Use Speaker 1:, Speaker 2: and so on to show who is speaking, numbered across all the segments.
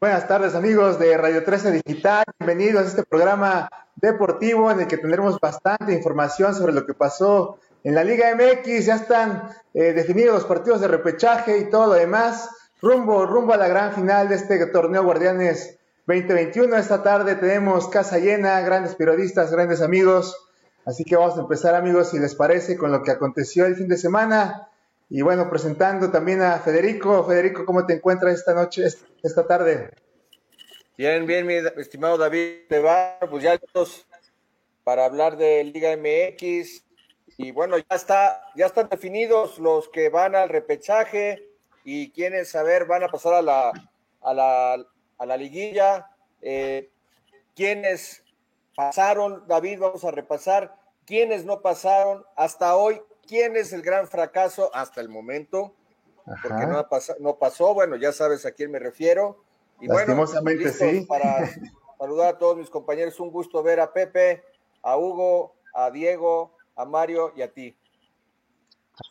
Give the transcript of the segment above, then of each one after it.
Speaker 1: Buenas tardes amigos de Radio 13 Digital, bienvenidos a este programa deportivo en el que tendremos bastante información sobre lo que pasó en la Liga MX, ya están eh, definidos los partidos de repechaje y todo lo demás, rumbo, rumbo a la gran final de este torneo Guardianes 2021. Esta tarde tenemos casa llena, grandes periodistas, grandes amigos, así que vamos a empezar amigos, si les parece, con lo que aconteció el fin de semana. Y bueno, presentando también a Federico. Federico, ¿cómo te encuentras esta noche, esta tarde?
Speaker 2: Bien, bien, mi estimado David pues ya listos para hablar de Liga MX. Y bueno, ya está, ya están definidos los que van al repechaje y quienes, a ver, van a pasar a la, a la, a la liguilla. Eh, quienes pasaron, David, vamos a repasar. Quienes no pasaron hasta hoy, quién es el gran fracaso hasta el momento, porque no, no pasó, bueno, ya sabes a quién me refiero. Y bueno, sí. para saludar a todos mis compañeros, un gusto ver a Pepe, a Hugo, a Diego, a Mario y a ti.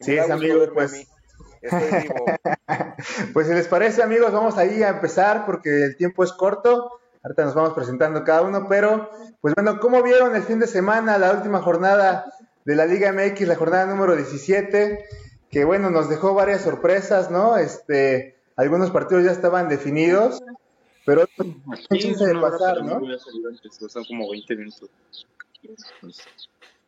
Speaker 1: Sí, es amigo, pues. pues si les parece, amigos, vamos ahí a empezar porque el tiempo es corto. Ahorita nos vamos presentando cada uno, pero pues bueno, ¿cómo vieron el fin de semana, la última jornada de la Liga MX, la jornada número 17, que bueno, nos dejó varias sorpresas, ¿no? Este, algunos partidos ya estaban definidos, pero otros de pasar, ¿no? como 20 minutos.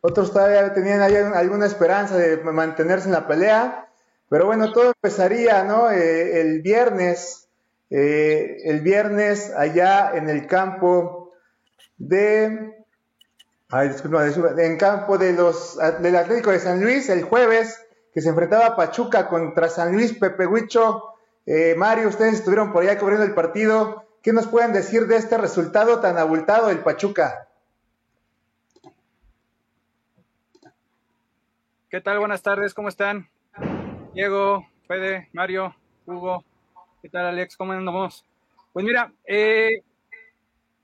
Speaker 1: Otros todavía tenían alguna esperanza de mantenerse en la pelea, pero bueno, todo empezaría, ¿no? Eh, el viernes, eh, el viernes allá en el campo de Ay, disculpa, en campo de los, del Atlético de San Luis el jueves, que se enfrentaba Pachuca contra San Luis, Pepe Huicho. Eh, Mario, ustedes estuvieron por allá cubriendo el partido. ¿Qué nos pueden decir de este resultado tan abultado del Pachuca?
Speaker 3: ¿Qué tal? Buenas tardes, ¿cómo están? Diego, Fede, Mario, Hugo, ¿qué tal Alex? ¿Cómo andamos? Pues mira, eh,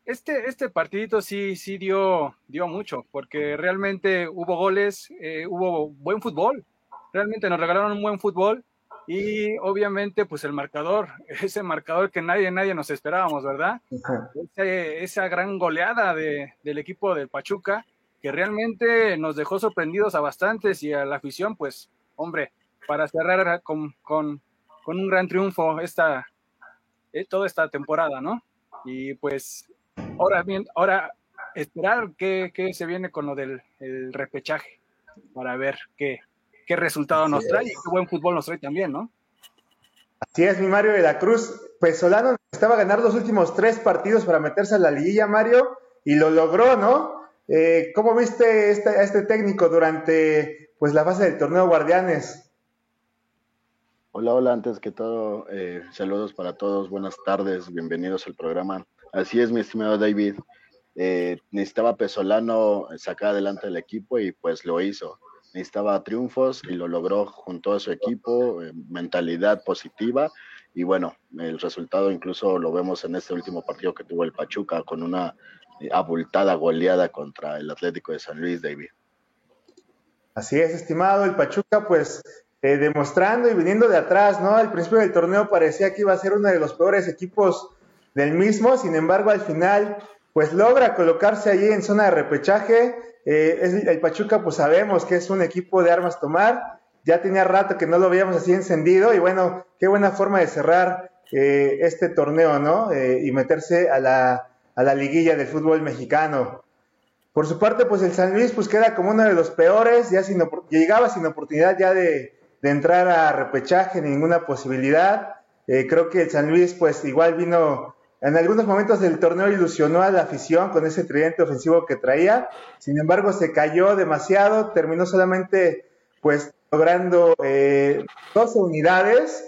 Speaker 3: este, este partidito sí, sí dio, dio mucho, porque realmente hubo goles, eh, hubo buen fútbol, realmente nos regalaron un buen fútbol y obviamente pues el marcador, ese marcador que nadie, nadie nos esperábamos, ¿verdad? esa gran goleada de, del equipo del Pachuca, que realmente nos dejó sorprendidos a bastantes y a la afición, pues, hombre, para cerrar con, con, con un gran triunfo esta, eh, toda esta temporada, ¿no? Y pues Ahora bien, ahora esperar qué, se viene con lo del repechaje para ver qué, qué resultado nos trae y qué buen fútbol nos trae también, ¿no?
Speaker 1: Así es, mi Mario de la Cruz. Pues Solano estaba a ganar los últimos tres partidos para meterse a la liguilla, Mario, y lo logró, ¿no? Eh, ¿Cómo viste este, a este técnico durante pues la fase del torneo Guardianes?
Speaker 4: Hola, hola, antes que todo, eh, saludos para todos, buenas tardes, bienvenidos al programa. Así es, mi estimado David. Eh, necesitaba Pesolano sacar adelante el equipo y pues lo hizo. Necesitaba triunfos y lo logró junto a su equipo, eh, mentalidad positiva y bueno, el resultado incluso lo vemos en este último partido que tuvo el Pachuca con una eh, abultada goleada contra el Atlético de San Luis, David.
Speaker 1: Así es, estimado, el Pachuca pues demostrando y viniendo de atrás, ¿no? Al principio del torneo parecía que iba a ser uno de los peores equipos del mismo, sin embargo al final pues logra colocarse allí en zona de repechaje. Eh, el Pachuca pues sabemos que es un equipo de armas tomar, ya tenía rato que no lo veíamos así encendido y bueno, qué buena forma de cerrar eh, este torneo, ¿no? Eh, y meterse a la, a la liguilla del fútbol mexicano. Por su parte, pues el San Luis pues queda como uno de los peores, ya sin, llegaba sin oportunidad ya de, de entrar a repechaje, ninguna posibilidad. creo que el San Luis pues igual vino en algunos momentos del torneo ilusionó a la afición con ese tridente ofensivo que traía, sin embargo se cayó demasiado, terminó solamente pues logrando eh, 12 unidades,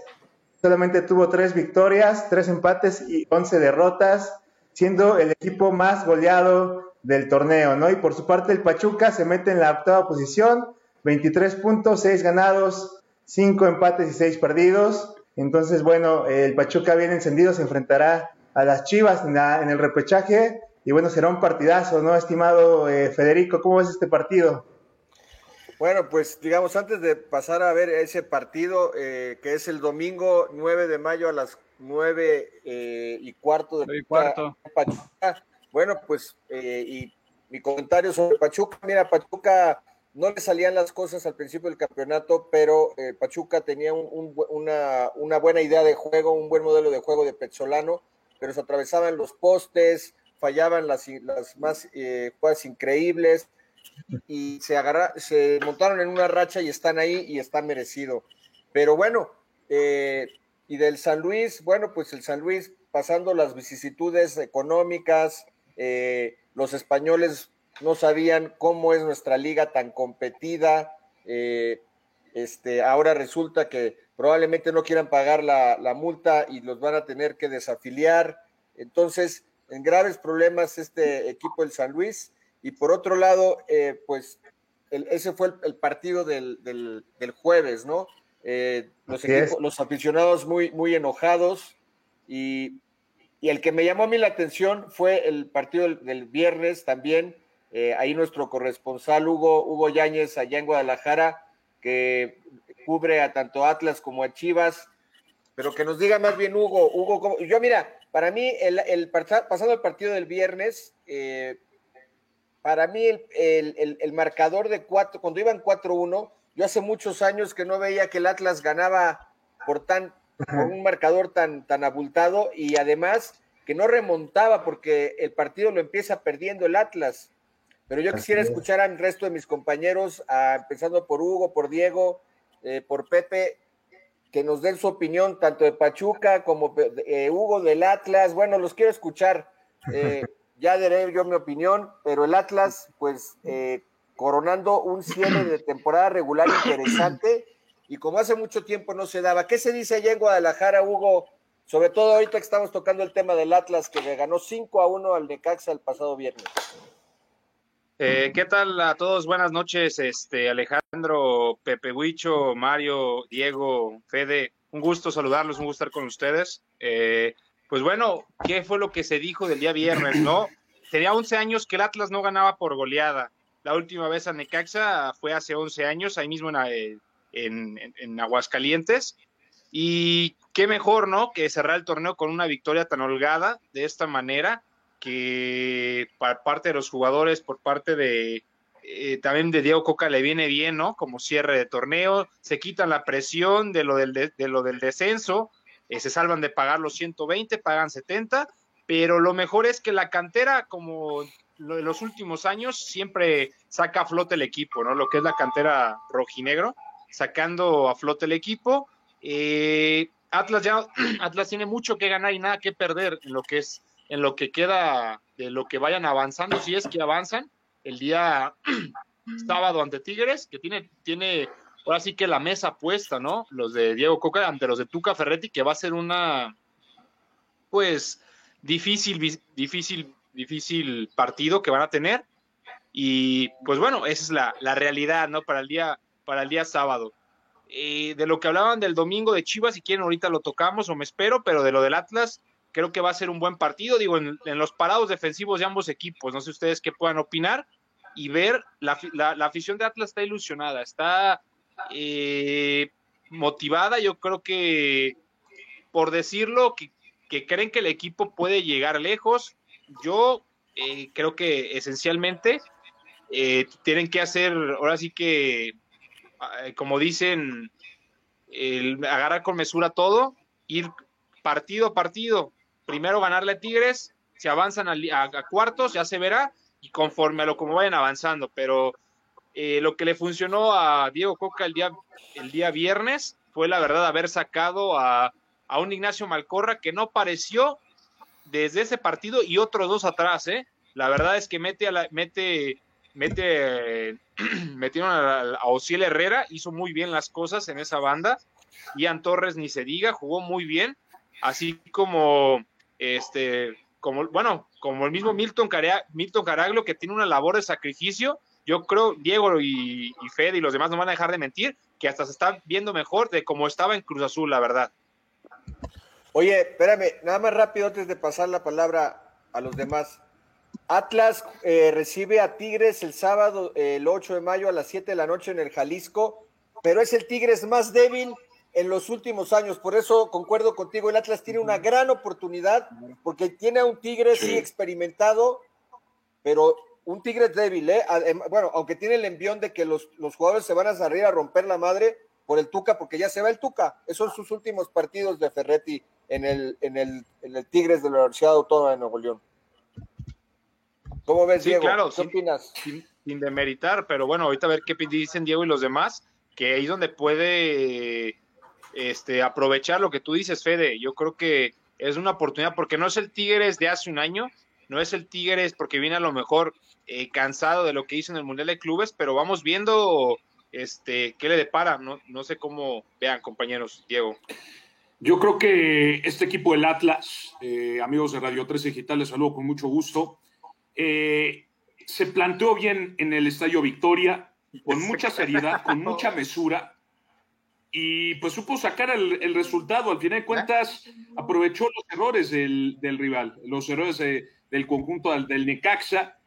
Speaker 1: solamente tuvo tres victorias, tres empates y 11 derrotas, siendo el equipo más goleado del torneo, ¿no? Y por su parte el Pachuca se mete en la octava posición, 23 puntos, 6 ganados, 5 empates y 6 perdidos. Entonces, bueno, el Pachuca bien encendido se enfrentará a las Chivas en, el repechaje. Y bueno, será un partidazo, ¿no, estimado eh, Federico? ¿Cómo ves este partido?
Speaker 5: Bueno, pues digamos, antes de pasar a ver ese partido, eh, que es el domingo 9 de mayo a las 9 eh, y cuarto
Speaker 3: de cuarto.
Speaker 5: Pachuca. Bueno, pues, eh, y mi comentario sobre Pachuca, mira, Pachuca no le salían las cosas al principio del campeonato, pero Pachuca tenía una, una, buena idea de juego, un buen modelo de juego de Petzolano, pero se atravesaban los postes, fallaban las, las más jugadas increíbles, y se, se montaron en una racha y están ahí y está merecido. Pero bueno, eh, y del San Luis, bueno, pues el San Luis pasando las vicisitudes económicas, eh, los españoles no sabían cómo es nuestra liga tan competida. Eh, este, ahora resulta que probablemente no quieran pagar la, la, multa y los van a tener que desafiliar. Entonces, en graves problemas este equipo del San Luis. Y por otro lado, eh, pues ese fue el, partido del, jueves, ¿no? Eh, los, los, aficionados muy, muy enojados y, el que me llamó a mí la atención fue el partido del, viernes también. Eh, ahí nuestro corresponsal Hugo, Hugo Yáñez allá en Guadalajara, que cubre a tanto Atlas como a Chivas, pero que nos diga más bien Hugo, Hugo, yo mira, para mí el, el pasado el partido del viernes, para mí el, marcador de cuatro, cuando iban 4-1, yo hace muchos años que no veía que el Atlas ganaba por tan un marcador tan, tan abultado y además que no remontaba porque el partido lo empieza perdiendo el Atlas. Pero yo quisiera escuchar al resto de mis compañeros, empezando por Hugo, por Diego, eh, por Pepe, que nos den su opinión tanto de Pachuca como eh, Hugo del Atlas. Bueno, los quiero escuchar. Eh, ya daré yo mi opinión, pero el Atlas, pues, eh, coronando un cierre de temporada regular interesante y como hace mucho tiempo no se daba. ¿Qué se dice allá en Guadalajara, Hugo? Sobre todo ahorita que estamos tocando el tema del Atlas, que le ganó 5 a 1 al Necaxa el pasado viernes.
Speaker 6: Eh, ¿Qué tal a todos? Buenas noches, este Alejandro, Pepe Huicho, Mario, Diego, Fede. Un gusto saludarlos, un gusto estar con ustedes. Eh, pues bueno, ¿qué fue lo que se dijo del día viernes, no? Tenía 11 años que el Atlas no ganaba por goleada. La última vez a Necaxa fue hace 11 años, ahí mismo en, en, Aguascalientes. Y qué mejor, ¿no? Que cerrar el torneo con una victoria tan holgada de esta manera, que por parte de los jugadores, por parte de eh, también de Diego Coca le viene bien, ¿no? Como cierre de torneo, se quitan la presión de lo del, de lo del descenso, eh, se salvan de pagar los 120, pagan 70, pero lo mejor es que la cantera, como en los últimos años, siempre saca a flote el equipo, ¿no? Lo que es la cantera rojinegro, sacando a flote el equipo. Eh, Atlas ya, Atlas tiene mucho que ganar y nada que perder en lo que es, en lo que queda de lo que vayan avanzando, si es que avanzan. El día sábado ante Tigres, que tiene, tiene ahora sí que la mesa puesta, ¿no? Los de Diego Coca ante los de Tuca Ferretti, que va a ser una, pues, difícil, difícil, difícil partido que van a tener. Y pues bueno, esa es la, realidad, ¿no? Para el día, para el día sábado. Eh, de lo que hablaban del domingo de Chivas, si quieren ahorita lo tocamos o me espero, pero de lo del Atlas, creo que va a ser un buen partido, digo, en, los parados defensivos de ambos equipos, no sé ustedes qué puedan opinar y ver, la, la afición de Atlas está ilusionada, está eh, motivada, yo creo que, por decirlo, que, creen que el equipo puede llegar lejos. Yo eh, creo que esencialmente eh, tienen que hacer, ahora sí que, como dicen, el, agarrar con mesura todo, ir partido a partido. Primero ganarle a Tigres, si avanzan a, a cuartos ya se verá, y conforme a lo como vayan avanzando, pero eh, lo que le funcionó a Diego Coca el día, el día viernes fue la verdad haber sacado a, un Ignacio Malcorra que no pareció desde ese partido y otros dos atrás, ¿eh? La verdad es que mete a la, mete, mete, metieron a, a Ociel Herrera, hizo muy bien las cosas en esa banda. Ian Torres ni se diga, jugó muy bien, así como este, como, bueno, como el mismo Milton, Milton Caraglo, que tiene una labor de sacrificio yo creo, Diego y, y Fede y los demás no van a dejar de mentir, que hasta se está viendo mejor de cómo estaba en Cruz Azul, la verdad.
Speaker 5: Oye, espérame, nada más rápido antes de pasar la palabra a los demás. Atlas eh, recibe a Tigres el sábado, el 8 de mayo a las 7 de la noche en el Jalisco, pero es el Tigres más débil en los últimos años. Por eso concuerdo contigo, el Atlas tiene una gran oportunidad porque tiene a un Tigres sí, experimentado, pero un Tigres débil, ¿eh? Bueno, aunque tiene el envión de que los, los jugadores se van a salir a romper la madre por el Tuca, porque ya se va el Tuca. Esos son sus últimos partidos de Ferretti en el, en el, en el Tigres de la Universidad Autónoma de Nuevo León. ¿Cómo ves,
Speaker 6: sí,
Speaker 5: Diego?
Speaker 6: Claro,
Speaker 5: ¿Qué
Speaker 6: sin,
Speaker 5: opinas?
Speaker 6: Sin, sin, demeritar, pero bueno, ahorita a ver qué dicen Diego y los demás, que ahí donde puede este, aprovechar lo que tú dices, Fede. Yo creo que es una oportunidad, porque no es el Tigres de hace un año, no es el Tigres porque viene a lo mejor eh, cansado de lo que hizo en el Mundial de Clubes, pero vamos viendo este, qué le depara. No, sé cómo vean, compañeros, Diego.
Speaker 7: Yo creo que este equipo del Atlas, eh, amigos de Radio 13 Digital, les saludo con mucho gusto. Eh, se planteó bien en el Estadio Victoria, con mucha seriedad, con mucha mesura, y pues supo sacar el, el resultado. Al final de cuentas, aprovechó los errores del, del rival, los errores de, del conjunto del, del, Necaxa,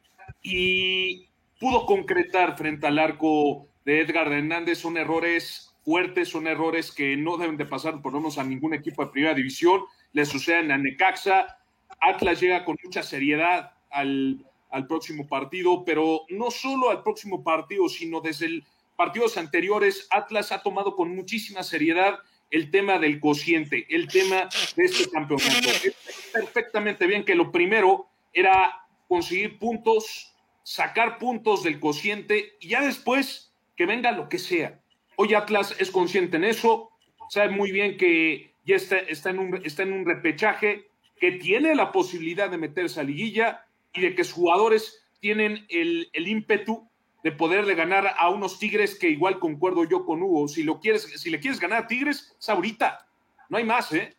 Speaker 7: y pudo concretar frente al arco de Edgar Hernández. Son errores fuertes, son errores que no deben de pasar por lo menos a ningún equipo de primera división. Le suceden a Necaxa. Atlas llega con mucha seriedad al, al próximo partido, pero no solo al próximo partido, sino desde el partidos anteriores, Atlas ha tomado con muchísima seriedad el tema del cociente, el tema de este campeonato. Es perfectamente bien que lo primero era conseguir puntos, sacar puntos del cociente y ya después que venga lo que sea. Hoy Atlas es consciente en eso, sabe muy bien que ya está, está, en, un, está en un repechaje, que tiene la posibilidad de meterse a liguilla y de que sus jugadores tienen el, el ímpetu de poderle ganar a unos Tigres que igual concuerdo yo con Hugo. Si lo quieres, si le quieres ganar a Tigres, es ahorita. No hay más, ¿eh?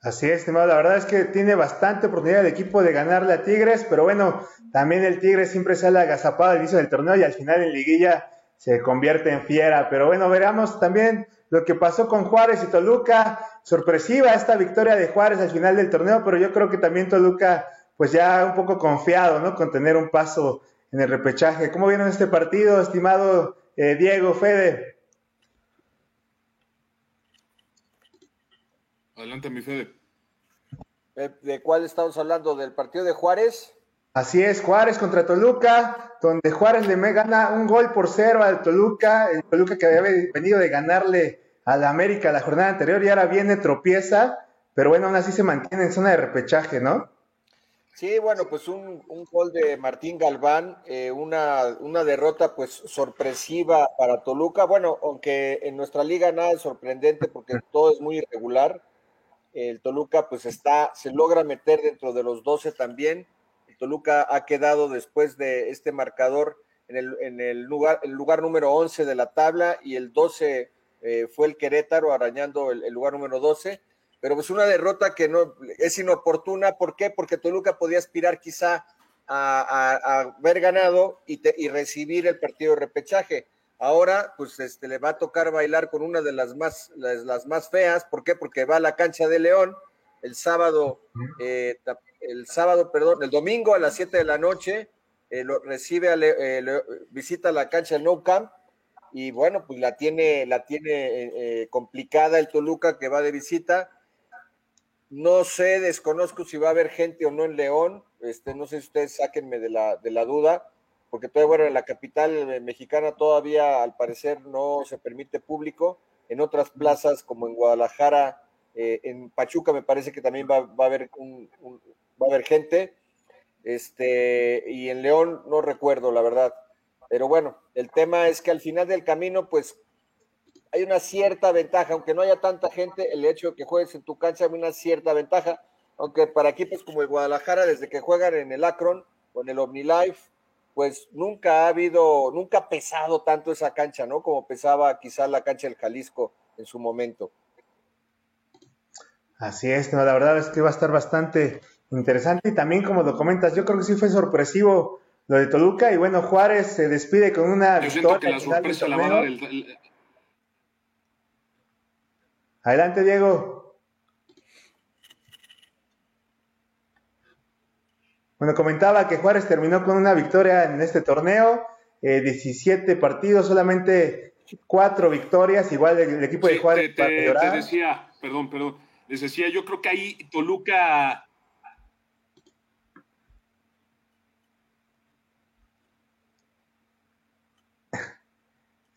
Speaker 1: Así es, estimado. La verdad es que tiene bastante oportunidad el equipo de ganarle a Tigres, pero bueno, también el Tigres siempre sale agazapado al inicio del torneo y al final en liguilla se convierte en fiera. Pero bueno, veremos también lo que pasó con Juárez y Toluca. Sorpresiva esta victoria de Juárez al final del torneo, pero yo creo que también Toluca pues ya un poco confiado, ¿no? Con tener un paso en el repechaje. ¿Cómo vieron este partido, estimado eh, Diego, Fede?
Speaker 7: Adelante, mi Fede.
Speaker 5: ¿De cuál estamos hablando? ¿Del partido de Juárez?
Speaker 1: Así es, Juárez contra Toluca, donde Juárez le gana un gol por cero al Toluca, el Toluca que había venido de ganarle a la América la jornada anterior y ahora viene tropieza, pero bueno, aún así se mantiene en zona de repechaje, ¿no?
Speaker 5: Sí, bueno, pues un, un gol de Martín Galván, eh, una, una derrota pues sorpresiva para Toluca. Bueno, aunque en nuestra liga nada es sorprendente porque todo es muy irregular. El Toluca pues está, se logra meter dentro de los 12 también. El Toluca ha quedado después de este marcador en el, en el, lugar, el lugar número 11 de la tabla y el 12 eh, fue el Querétaro arañando el, lugar número 12 pero pues una derrota que no es inoportuna. ¿Por qué? Porque Toluca podía aspirar quizá a, a, a haber ganado y, te, y, recibir el partido de repechaje. Ahora, pues este, le va a tocar bailar con una de las más, las, las más feas. ¿Por qué? Porque va a la cancha de León el sábado, eh, el sábado, perdón, el domingo a las 7 de la noche, eh, lo, recibe, a Le, eh, le, visita la cancha del No Camp y bueno, pues la tiene, la tiene eh, complicada el Toluca que va de visita no sé, desconozco si va a haber gente o no en León. Este, no sé si ustedes sáquenme de la, de la duda, porque todavía, bueno, en la capital mexicana todavía al parecer no se permite público. En otras plazas, como en Guadalajara, eh, en Pachuca me parece que también va, va a haber un, un, va a haber gente. Este, y en León no recuerdo, la verdad. Pero bueno, el tema es que al final del camino, pues hay una cierta ventaja, aunque no haya tanta gente, el hecho de que juegues en tu cancha hay una cierta ventaja, aunque para equipos como el Guadalajara, desde que juegan en el Akron o en el OmniLife, pues nunca ha habido, nunca ha pesado tanto esa cancha, ¿no? Como pesaba quizás la cancha del Jalisco en su momento.
Speaker 1: Así es, no, la verdad es que va a estar bastante interesante y también como lo comentas, yo creo que sí fue sorpresivo lo de Toluca y bueno, Juárez se despide con una
Speaker 7: yo victoria. Que la sorpresa la va a dar el, el,
Speaker 1: Adelante, Diego. Bueno, comentaba que Juárez terminó con una victoria en este torneo, 17 partidos, solamente cuatro victorias, igual el, equipo de Juárez.
Speaker 7: Te, te decía, perdón, perdón, les decía, yo creo que ahí Toluca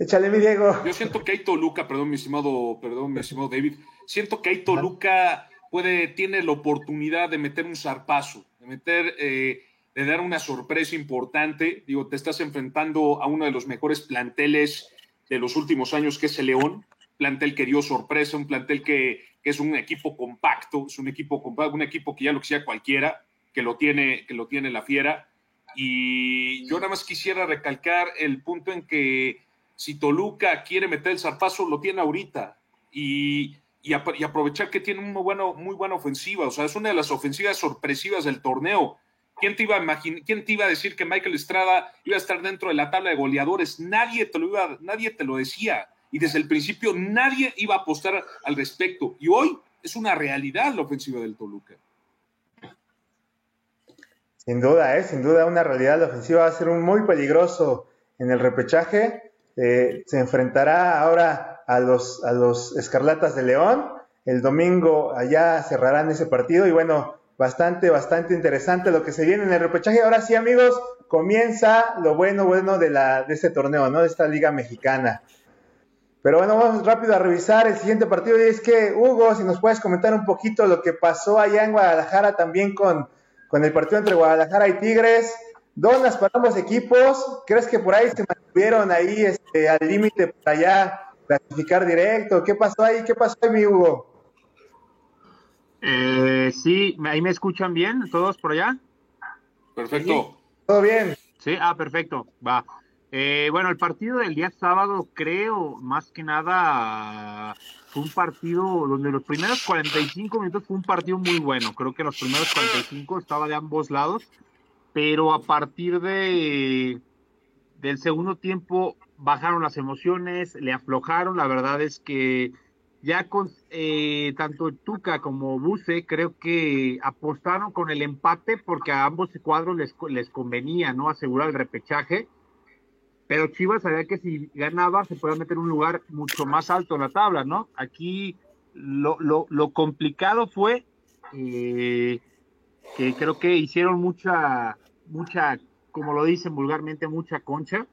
Speaker 1: Échale, mi Diego.
Speaker 7: Yo siento que hay Toluca, perdón, mi estimado, perdón, mi estimado David. Siento que hay Toluca puede, tiene la oportunidad de meter un zarpazo, de meter, eh, de dar una sorpresa importante. Digo, te estás enfrentando a uno de los mejores planteles de los últimos años, que es el León. Plantel que dio sorpresa, un plantel que, que es un equipo compacto, es un equipo compacto, un equipo que ya lo quisiera cualquiera, que lo tiene, que lo tiene la fiera. Y yo nada más quisiera recalcar el punto en que si Toluca quiere meter el zarpazo, lo tiene ahorita. Y, aprovechar que tiene una bueno, muy buena ofensiva. O sea, es una de las ofensivas sorpresivas del torneo. ¿Quién te, iba a ¿Quién te iba a decir que Michael Estrada iba a estar dentro de la tabla de goleadores? Nadie te lo, iba, nadie te lo decía. Y desde el principio nadie iba a apostar al respecto. Y hoy es una realidad la ofensiva del Toluca.
Speaker 1: Sin duda, ¿eh? sin duda, una realidad. La ofensiva va a ser muy peligroso en el repechaje. Eh, se enfrentará ahora a los, a los Escarlatas de León. El domingo allá cerrarán ese partido y bueno, bastante, bastante interesante lo que se viene en el repechaje. Ahora sí, amigos, comienza lo bueno, bueno de, la, de este torneo, ¿no? De esta liga mexicana. Pero bueno, vamos rápido a revisar el siguiente partido. Y es que, Hugo, si nos puedes comentar un poquito lo que pasó allá en Guadalajara también con, con el partido entre Guadalajara y Tigres. Donas para ambos equipos. ¿Crees que por ahí se mantuvieron ahí este, al límite para ya clasificar directo? ¿Qué pasó ahí? ¿Qué pasó ahí, mi Hugo?
Speaker 8: Eh, sí, ahí me escuchan bien, todos por allá.
Speaker 7: Perfecto.
Speaker 1: Todo bien.
Speaker 8: Sí, ah, perfecto. Va. Eh, bueno, el partido del día sábado, creo, más que nada, fue un partido donde los primeros 45 minutos fue un partido muy bueno. Creo que los primeros 45 estaba de ambos lados pero a partir de del segundo tiempo bajaron las emociones, le aflojaron, la verdad es que ya con eh, tanto Tuca como Buse creo que apostaron con el empate porque a ambos cuadros les, les convenía no asegurar el repechaje, pero Chivas sabía que si ganaba se podía meter un lugar mucho más alto en la tabla, ¿no? Aquí lo, lo, lo complicado fue eh, que creo que hicieron mucha mucha, como lo dicen vulgarmente, mucha concha.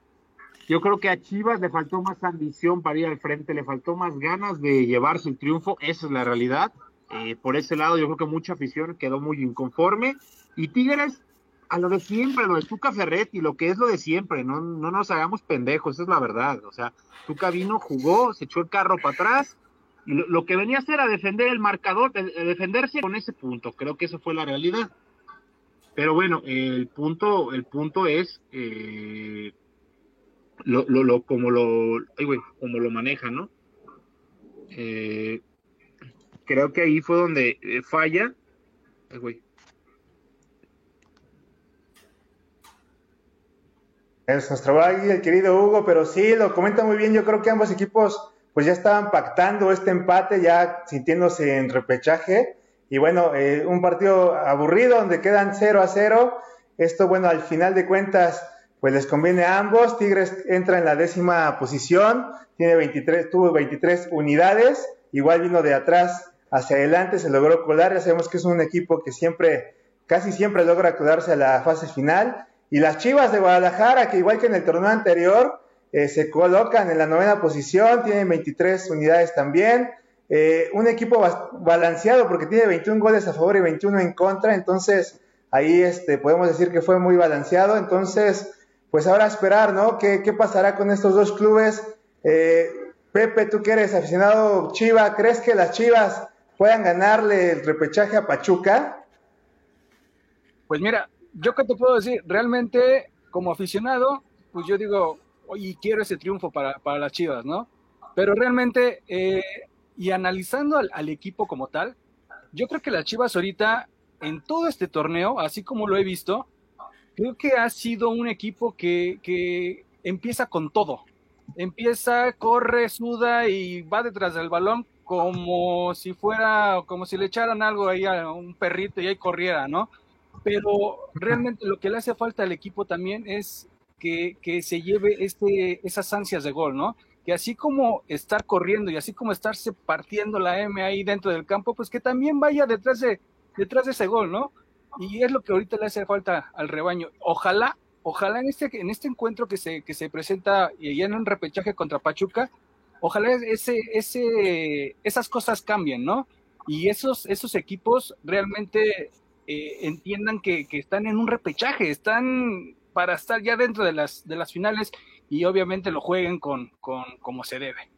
Speaker 8: Yo creo que a Chivas le faltó más ambición para ir al frente, le faltó más ganas de llevarse el triunfo, esa es la realidad. Eh, por ese lado, yo creo que mucha afición quedó muy inconforme. Y Tigres, a lo de siempre, lo de Tuca Ferretti, lo que es lo de siempre, no, no nos hagamos pendejos, esa es la verdad. O sea, Tuca vino, jugó, se echó el carro para atrás, y lo, que venía a hacer era defender el marcador, defenderse con ese punto. Creo que eso fue la realidad. Pero bueno, el punto, el punto es eh, lo, lo, como lo, como lo maneja, ¿no? Eh, creo que ahí fue donde eh, falla. Ay, güey.
Speaker 1: Es nuestro el querido Hugo, pero sí, lo comenta muy bien. Yo creo que ambos equipos pues ya estaban pactando este empate, ya sintiéndose en repechaje y bueno, eh, un partido aburrido donde quedan 0 a 0. Esto, bueno, al final de cuentas, pues les conviene a ambos. Tigres entra en la décima posición, tiene 23, tuvo 23 unidades, igual vino de atrás hacia adelante, se logró colar. Ya sabemos que es un equipo que siempre, casi siempre logra colarse a la fase final. Y las Chivas de Guadalajara, que igual que en el torneo anterior, eh, se colocan en la novena posición, tienen 23 unidades también. Eh, un equipo balanceado porque tiene 21 goles a favor y 21 en contra, entonces ahí este, podemos decir que fue muy balanceado. Entonces, pues ahora esperar, ¿no? ¿Qué, pasará con estos dos clubes? Eh, Pepe, tú que eres aficionado Chiva, ¿crees que las Chivas puedan ganarle el repechaje a Pachuca?
Speaker 3: Pues mira, yo qué te puedo decir, realmente como aficionado, pues yo digo, oye, quiero ese triunfo para, para las Chivas, ¿no? Pero realmente eh, y analizando al, equipo como tal, yo creo que las Chivas ahorita, en todo este torneo, así como lo he visto, creo que ha sido un equipo que, empieza con todo. Empieza, corre, suda y va detrás del balón como si fuera, como si le echaran algo ahí a un perrito y ahí corriera, ¿no? pero realmente lo que le hace falta al equipo también es que, que se lleve este, esas ansias de gol, ¿no? Que así como estar corriendo y así como estarse partiendo la M ahí dentro del campo, pues que también vaya detrás de, detrás de ese gol, ¿no? Y es lo que ahorita le hace falta al rebaño. Ojalá, ojalá en este, en este encuentro que se, que se presenta ya en un repechaje contra Pachuca, ojalá ese, ese, esas cosas cambien, ¿no? Y esos, esos equipos realmente eh, entiendan que, que, están en un repechaje, están para estar ya dentro de las, de las finales y obviamente lo jueguen con, con como se debe.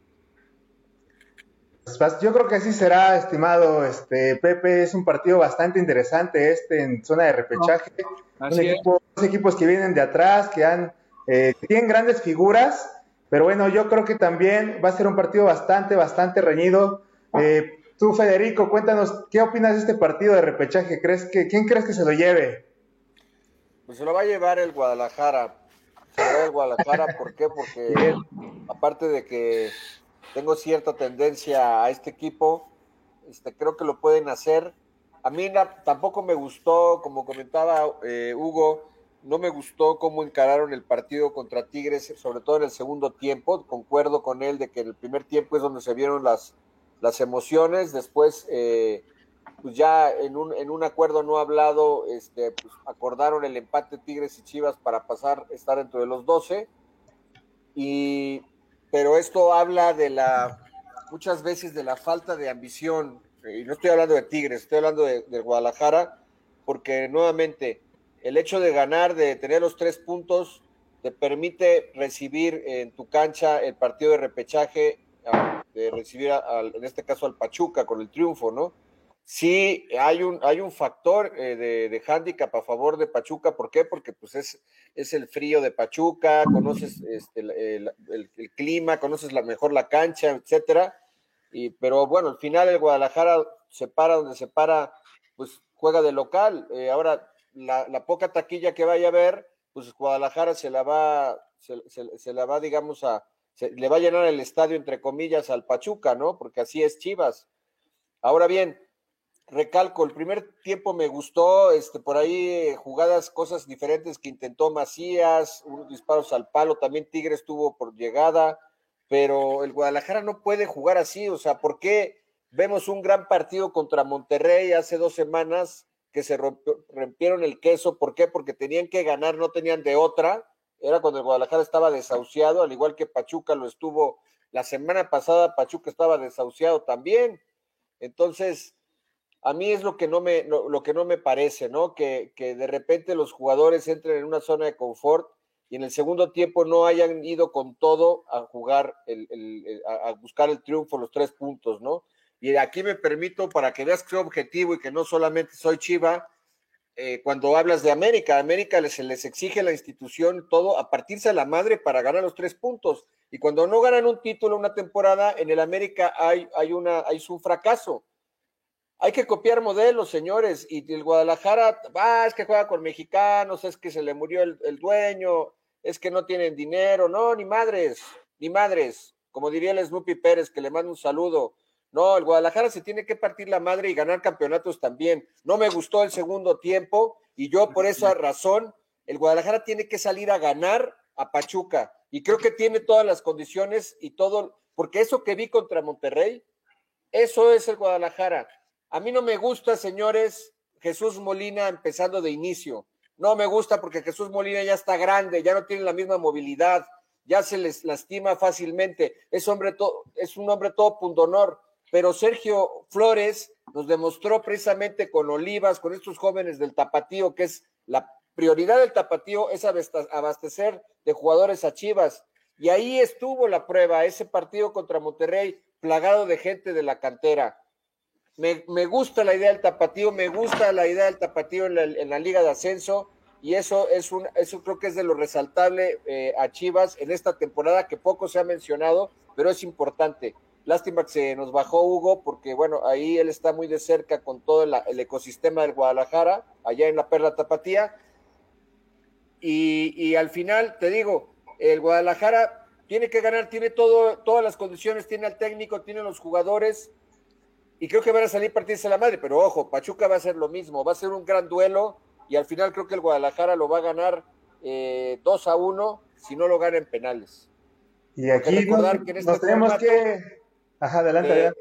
Speaker 1: Yo creo que así será, estimado este Pepe. Es un partido bastante interesante este en zona de repechaje. dos equipos que vienen de atrás, que han eh, tienen grandes figuras, pero bueno, yo creo que también va a ser un partido bastante, bastante reñido. Eh, tú, Federico, cuéntanos, ¿qué opinas de este partido de repechaje? ¿Crees que, ¿Quién crees que se lo lleve?
Speaker 5: Pues se lo va a llevar el Guadalajara. Guadalajara, ¿por qué? Porque aparte de que tengo cierta tendencia a este equipo, este, creo que lo pueden hacer. A mí tampoco me gustó, como comentaba eh, Hugo, no me gustó cómo encararon el partido contra Tigres, sobre todo en el segundo tiempo. Concuerdo con él de que en el primer tiempo es donde se vieron las, las emociones. Después, eh, pues ya en un, en un acuerdo no hablado, este, pues acordaron el empate Tigres y Chivas para pasar, estar dentro de los 12. Y pero esto habla de la, muchas veces de la falta de ambición, y no estoy hablando de Tigres, estoy hablando de, Guadalajara, porque nuevamente el hecho de ganar, de tener los tres puntos, te permite recibir en tu cancha el partido de repechaje, de recibir en este caso al Pachuca con el triunfo, ¿no? Sí hay un, hay un factor eh, de, de hándicap a favor de Pachuca. ¿Por qué? Porque pues es, es el frío de Pachuca, conoces este, el, el, clima, conoces la, mejor la cancha, etcétera. Y, pero bueno, al final el Guadalajara se para donde se para, pues juega de local. Eh, ahora, la, la, poca taquilla que vaya a ver, pues Guadalajara se la va, se, se, la va, digamos, a, le va a llenar el estadio, entre comillas, al Pachuca, ¿no? Porque así es Chivas. Ahora bien, recalco, el primer tiempo me gustó, este, por ahí eh, jugadas, cosas diferentes que intentó Macías, unos disparos al palo, también Tigres tuvo por llegada, pero el Guadalajara no puede jugar así, o sea, ¿por qué vemos un gran partido contra Monterrey hace dos semanas que se rompieron el queso? ¿Por qué? Porque tenían que ganar, no tenían de otra, era cuando el Guadalajara estaba desahuciado, al igual que Pachuca lo estuvo la semana pasada, Pachuca estaba desahuciado también, entonces a mí es lo que no me, lo, que no me parece, ¿no? Que, que, de repente los jugadores entren en una zona de confort y en el segundo tiempo no hayan ido con todo a jugar, el, a buscar el triunfo, los tres puntos, ¿no? Y aquí me permito, para que veas que soy objetivo y que no solamente soy chiva, eh, cuando hablas de América, América les, les exige la institución todo a partirse a la madre para ganar los tres puntos. Y cuando no ganan un título una temporada, en el América hay, hay, una, hay un fracaso hay que copiar modelos, señores. Y el Guadalajara, ah, es que juega con mexicanos, es que se le murió el, dueño, es que no tienen dinero. No, ni madres, ni madres. Como diría el Snoopy Pérez, que le mando un saludo. No, el Guadalajara se tiene que partir la madre y ganar campeonatos también. No me gustó el segundo tiempo y yo por esa razón, el Guadalajara tiene que salir a ganar a Pachuca. Y creo que tiene todas las condiciones y todo, porque eso que vi contra Monterrey, eso es el Guadalajara. A mí no me gusta, señores, Jesús Molina empezando de inicio. No me gusta porque Jesús Molina ya está grande, ya no tiene la misma movilidad, ya se les lastima fácilmente. Es, hombre todo, es un hombre todo honor. Pero Sergio Flores nos demostró precisamente con Olivas, con estos jóvenes del Tapatío, que es la prioridad del Tapatío, es abastecer de jugadores a Chivas. Y ahí estuvo la prueba, ese partido contra Monterrey, plagado de gente de la cantera. Me, gusta la idea del tapatío, me gusta la idea del tapatío en la, Liga de Ascenso y eso es un, eso creo que es de lo resaltable eh, a Chivas en esta temporada que poco se ha mencionado, pero es importante. Lástima que se nos bajó Hugo, porque bueno, ahí él está muy de cerca con todo el, ecosistema del Guadalajara, allá en la Perla Tapatía. Y, y, al final, te digo, el Guadalajara tiene que ganar, tiene todo, todas las condiciones, tiene al técnico, tiene los jugadores, y creo que van a salir partirse la madre, pero ojo, Pachuca va a ser lo mismo, va a ser un gran duelo
Speaker 2: y al final creo que el Guadalajara lo va a ganar eh, 2 a 1 si no lo gana en penales.
Speaker 1: Y aquí nos, que en este tenemos que... Ajá, adelante, adelante.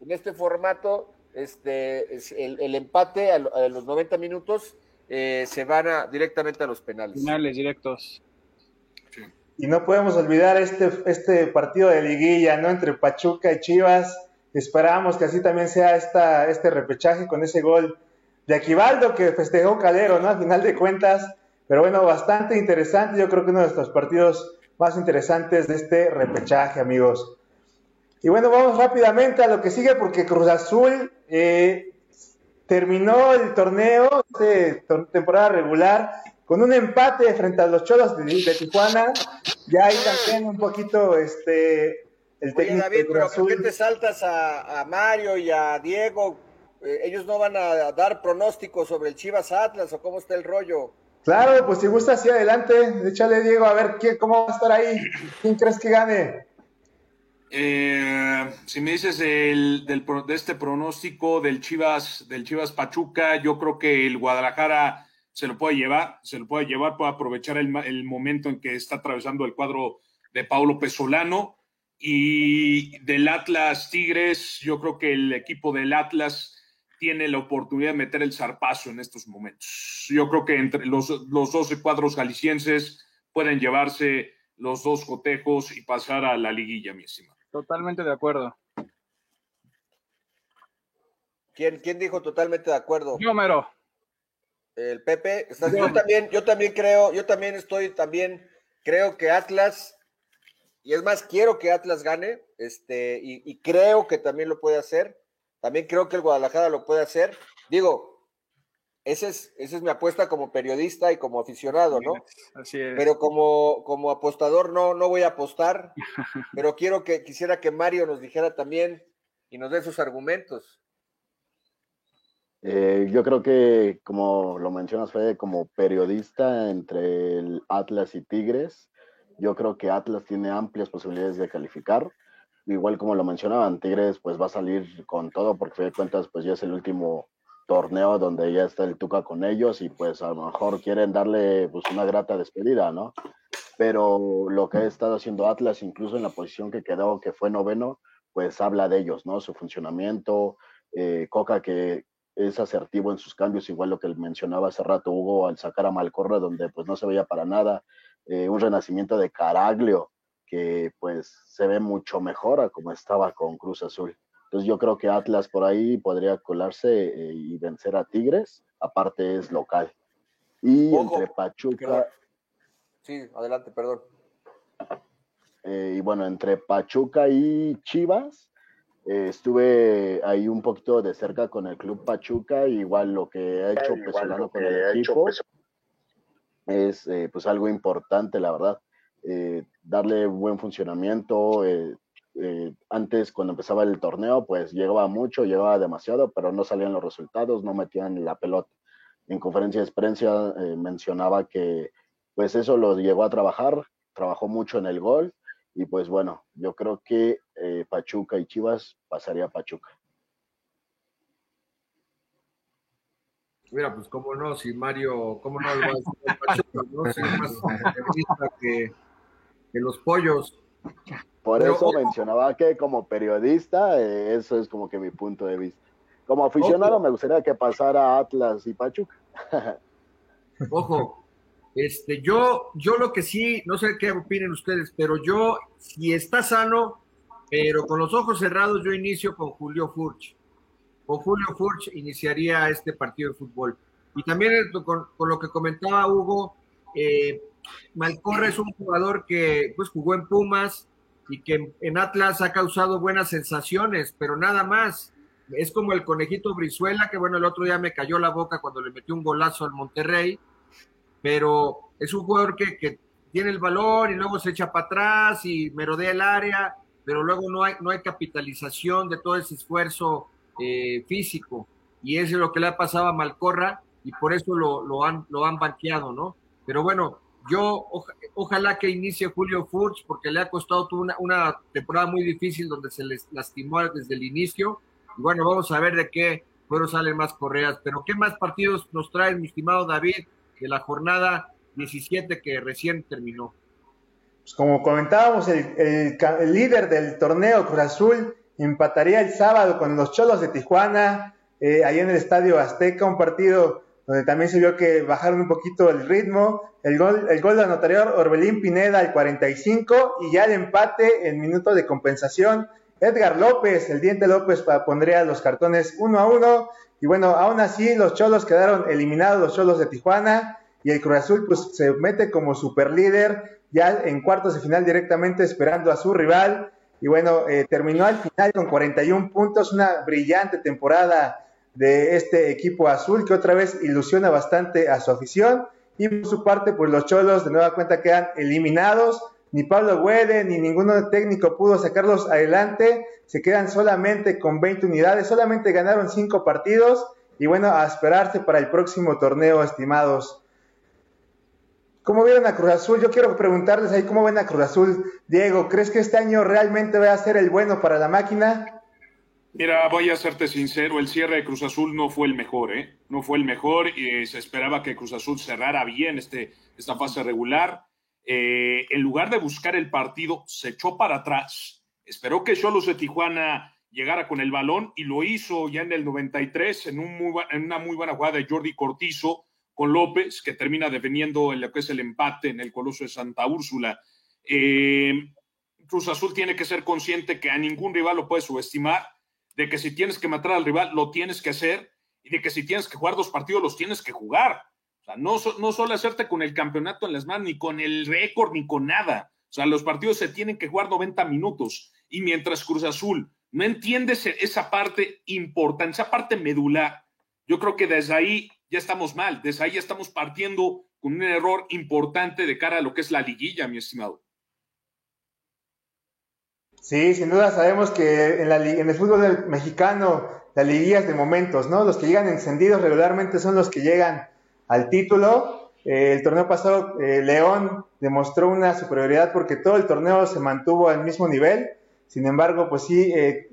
Speaker 2: En este formato, este, el, el empate a, a, los 90 minutos eh, se van a, directamente a los penales.
Speaker 3: Penales directos.
Speaker 1: Y no podemos olvidar este, este partido de liguilla, ¿no? Entre Pachuca y Chivas. Esperamos que así también sea esta, este repechaje con ese gol de Aquivaldo que festejó Calero, ¿no? Al final de cuentas. Pero bueno, bastante interesante. Yo creo que uno de estos partidos más interesantes de este repechaje, amigos. Y bueno, vamos rápidamente a lo que sigue porque Cruz Azul eh, terminó el torneo de temporada regular con un empate frente a los Cholos de, de Tijuana. Ya ahí también un poquito este el técnico
Speaker 2: Oye, David, pero ¿por qué te saltas a, a Mario y a Diego? Eh, ellos no van a dar pronósticos sobre el Chivas Atlas o cómo está el rollo.
Speaker 1: Claro, pues si gusta hacia adelante, échale Diego a ver qué, cómo va a estar ahí. ¿Quién crees que gane?
Speaker 7: Eh, si me dices el, del, de este pronóstico del Chivas, del Chivas Pachuca, yo creo que el Guadalajara se lo puede llevar, se lo puede llevar, puede aprovechar el, el momento en que está atravesando el cuadro de Paulo Pesolano. Y del Atlas Tigres, yo creo que el equipo del Atlas tiene la oportunidad de meter el zarpazo en estos momentos. Yo creo que entre los, los 12 cuadros jaliscienses pueden llevarse los dos cotejos y pasar a la liguilla, mi estimado.
Speaker 3: Totalmente de acuerdo.
Speaker 2: ¿Quién, quién dijo totalmente de acuerdo?
Speaker 3: Número.
Speaker 2: El Pepe. Yo también, yo también creo, yo también estoy, también creo que Atlas, y es más, quiero que Atlas gane, este, y, y creo que también lo puede hacer también creo que el Guadalajara lo puede hacer. Digo, esa es, esa es mi apuesta como periodista y como aficionado, ¿no?
Speaker 3: Así es.
Speaker 2: Pero como, como apostador no, no voy a apostar, pero quiero que quisiera que Mario nos dijera también y nos dé sus argumentos.
Speaker 4: Eh, yo creo que, como lo mencionas, fue como periodista entre el Atlas y Tigres. Yo creo que Atlas tiene amplias posibilidades de calificar igual como lo mencionaban, Tigres pues va a salir con todo porque de cuentas pues ya es el último torneo donde ya está el Tuca con ellos y pues a lo mejor quieren darle pues una grata despedida, ¿no? Pero lo que ha estado haciendo Atlas, incluso en la posición que quedó, que fue noveno, pues habla de ellos, ¿no? Su funcionamiento, eh, Coca que es asertivo en sus cambios, igual lo que mencionaba hace rato Hugo al sacar a Malcorre, donde pues no se veía para nada, eh, un renacimiento de Caraglio, que pues se ve mucho mejor a como estaba con Cruz Azul. Entonces yo creo que Atlas por ahí podría colarse eh, y vencer a Tigres, aparte es local. Y entre Pachuca...
Speaker 2: Sí, adelante, perdón.
Speaker 4: Eh, y bueno, entre Pachuca y Chivas, eh, estuve ahí un poquito de cerca con el Club Pachuca, igual lo que ha hecho Pesolano con el equipo es pues algo importante, la verdad eh, darle buen funcionamiento. Eh, eh, antes, cuando empezaba el torneo, pues llegaba mucho, llegaba demasiado, pero no salían los resultados, no metían la pelota. En conferencia de prensa mencionaba que pues eso lo llegó a trabajar, trabajó mucho en el gol y pues bueno, yo creo que Pachuca y Chivas pasaría a Pachuca.
Speaker 5: Mira, pues cómo no, si Mario, cómo no va a decir Pachuca, ¿no? Si más que, que los pollos.
Speaker 4: Por eso mencionaba que como periodista, eh, eso es como que mi punto de vista. Como aficionado me gustaría que pasara Atlas y Pachuca.
Speaker 5: Ojo, este, yo, yo lo que sí, no sé qué opinen ustedes, pero yo, si está sano, pero con los ojos cerrados, yo inicio con Julio Furch. Con Julio Furch iniciaría este partido de fútbol. Y también con, lo que comentaba Hugo, eh, Malcorra es un jugador que pues jugó en Pumas y que en Atlas ha causado buenas sensaciones, pero nada más. Es como el conejito Brizuela, que bueno, el otro día me cayó la boca cuando le metió un golazo al Monterrey, pero es un jugador que, que tiene el valor y luego se echa para atrás y merodea el área, pero luego no hay, no hay capitalización de todo ese esfuerzo eh, físico. Y eso es lo que le ha pasado a Malcorra y por eso lo, han, lo han banqueado, ¿no? Pero bueno, yo ojalá que inicie Julio Furch porque le ha costado una, una temporada muy difícil donde se les lastimó desde el inicio. Y bueno, vamos a ver de qué, fueron salen más correas. Pero ¿qué más partidos nos trae mi estimado David de la jornada 17 que recién terminó?
Speaker 1: Pues como comentábamos, el, líder del torneo Cruz Azul empataría el sábado con los Cholos de Tijuana, eh, ahí en el Estadio Azteca, un partido donde también se vio que bajaron un poquito el ritmo. El gol, el gol de anotaría Orbelín Pineda al 45 y ya el empate en minuto de compensación. Edgar López, el diente López, pondría los cartones uno a uno. Y bueno, aún así los Cholos quedaron eliminados, los Cholos de Tijuana. Y el Cruz Azul pues se mete como super líder ya en cuartos de final directamente esperando a su rival. Y bueno, eh, terminó al final con 41 puntos, una brillante temporada de este equipo azul que otra vez ilusiona bastante a su afición. Y por su parte, pues los Cholos de nueva cuenta quedan eliminados. Ni Pablo Güede ni ningún técnico pudo sacarlos adelante. Se quedan solamente con 20 unidades. Solamente ganaron 5 partidos. Y bueno, a esperarse para el próximo torneo, estimados. ¿Cómo vieron a Cruz Azul? Yo quiero preguntarles ahí, ¿cómo ven a Cruz Azul? Diego, ¿crees que este año realmente va a ser el bueno para la máquina?
Speaker 7: Mira, voy a serte sincero, el cierre de Cruz Azul no fue el mejor, ¿eh? No fue el mejor y se esperaba que Cruz Azul cerrara bien este, esta fase regular. Eh, en lugar de buscar el partido, se echó para atrás. Esperó que Cholos de Tijuana llegara con el balón y lo hizo ya en el 93 en, un en una muy buena jugada de Jordi Cortizo con López, que termina defendiendo en lo que es el empate en el Coloso de Santa Úrsula. Eh, Cruz Azul tiene que ser consciente que a ningún rival lo puede subestimar, de que si tienes que matar al rival, lo tienes que hacer, y de que si tienes que jugar dos partidos, los tienes que jugar. O sea, no, no solo hacerte con el campeonato en las manos, ni con el récord, ni con nada. O sea, los partidos se tienen que jugar 90 minutos. Y mientras Cruz Azul no entiende esa parte importante, esa parte medular, yo creo que desde ahí ya estamos mal. Desde ahí estamos partiendo con un error importante de cara a lo que es la liguilla, mi estimado.
Speaker 1: Sí, sin duda sabemos que en el fútbol mexicano la liguilla es de momentos, ¿no? Los que llegan encendidos regularmente son los que llegan al título. Eh, el torneo pasado, eh, León demostró una superioridad porque todo el torneo se mantuvo al mismo nivel. Sin embargo, pues sí, eh,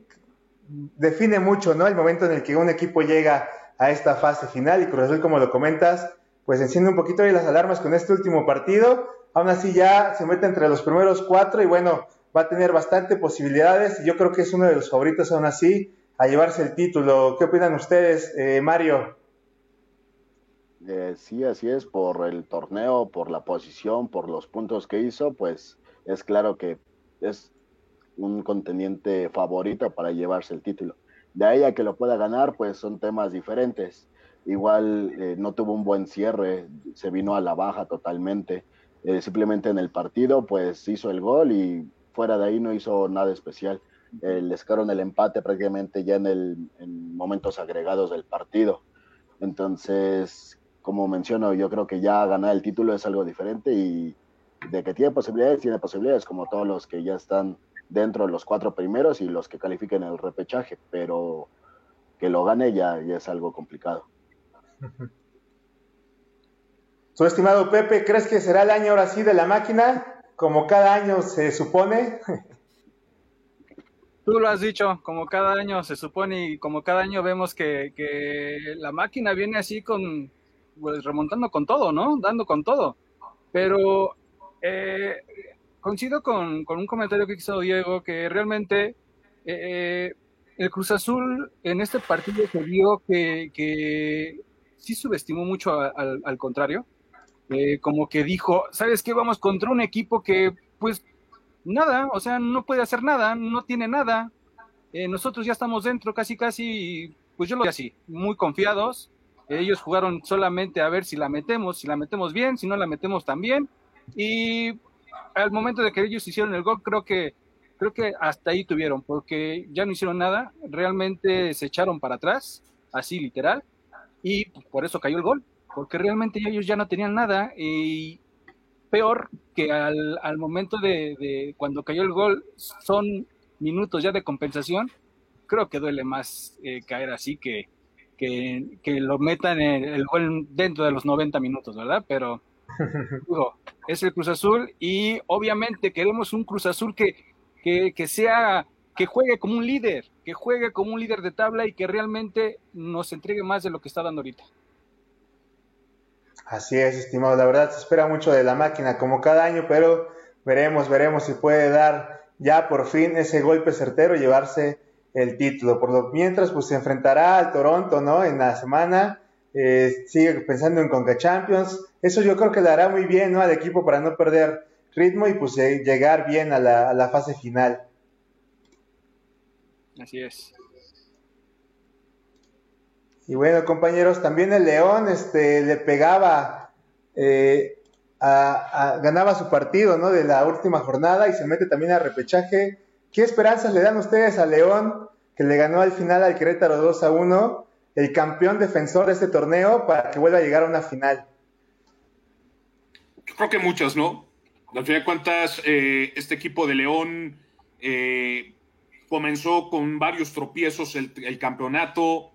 Speaker 1: define mucho, ¿no? El momento en el que un equipo llega a esta fase final y Cruz Azul, como lo comentas, pues enciende un poquito ahí las alarmas con este último partido. Aún así ya se mete entre los primeros cuatro y bueno, va a tener bastante posibilidades y yo creo que es uno de los favoritos aún así a llevarse el título. ¿Qué opinan ustedes, eh, Mario?
Speaker 4: Eh, sí, así es, por el torneo, por la posición, por los puntos que hizo, pues es claro que es un contendiente favorito para llevarse el título. De ahí a que lo pueda ganar, pues son temas diferentes. Igual eh, no tuvo un buen cierre, se vino a la baja totalmente. Eh, simplemente en el partido, pues hizo el gol y fuera de ahí no hizo nada especial. Eh, les quedaron el empate prácticamente ya en, el, en momentos agregados del partido. Entonces, como menciono, yo creo que ya ganar el título es algo diferente y de que tiene posibilidades, tiene posibilidades, como todos los que ya están dentro de los cuatro primeros y los que califiquen el repechaje, pero que lo gane ya, es algo complicado.
Speaker 1: Su estimado Pepe, ¿crees que será el año ahora sí de la máquina, como cada año se supone?
Speaker 3: Tú lo has dicho, como cada año se supone y como cada año vemos que, que la máquina viene así con, pues remontando con todo, ¿no? Dando con todo. Pero eh, coincido con, un comentario que hizo Diego, que realmente eh, el Cruz Azul en este partido se vio que, que sí subestimó mucho al, contrario. Eh, como que dijo, ¿sabes qué? Vamos contra un equipo que, pues, nada, o sea, no puede hacer nada, no tiene nada. Eh, nosotros ya estamos dentro casi, casi, pues yo lo veo así, muy confiados. Ellos jugaron solamente a ver si la metemos, si la metemos bien, si no la metemos también. Y al momento de que ellos hicieron el gol, creo que creo que hasta ahí tuvieron, porque ya no hicieron nada, realmente se echaron para atrás, así literal, y por eso cayó el gol, porque realmente ellos ya no tenían nada, y peor que al, al momento de, cuando cayó el gol son minutos ya de compensación, creo que duele más eh, caer así que, que, que, lo metan el, el gol dentro de los 90 minutos, ¿verdad? Pero es el Cruz Azul y obviamente queremos un Cruz Azul que, que, sea que juegue como un líder, que juegue como un líder de tabla y que realmente nos entregue más de lo que está dando ahorita.
Speaker 1: Así es, estimado. La verdad se espera mucho de la máquina, como cada año, pero veremos, veremos si puede dar ya por fin ese golpe certero y llevarse el título. Por lo mientras, pues se enfrentará al Toronto, ¿no? En la semana. Eh, sigue pensando en Conca Champions. Eso yo creo que le hará muy bien, ¿no? Al equipo para no perder ritmo y pues llegar bien a la, a la fase final.
Speaker 3: Así es.
Speaker 1: Y bueno, compañeros, también el León este, le pegaba, eh, a, ganaba su partido ¿no? de la última jornada y se mete también a repechaje. ¿Qué esperanzas le dan ustedes a León, que le ganó al final al Querétaro 2 a 1, el campeón defensor de este torneo, para que vuelva a llegar a una final?
Speaker 7: Yo creo que muchas, ¿no? Al final de cuentas, eh, este equipo de León eh, comenzó con varios tropiezos el, el campeonato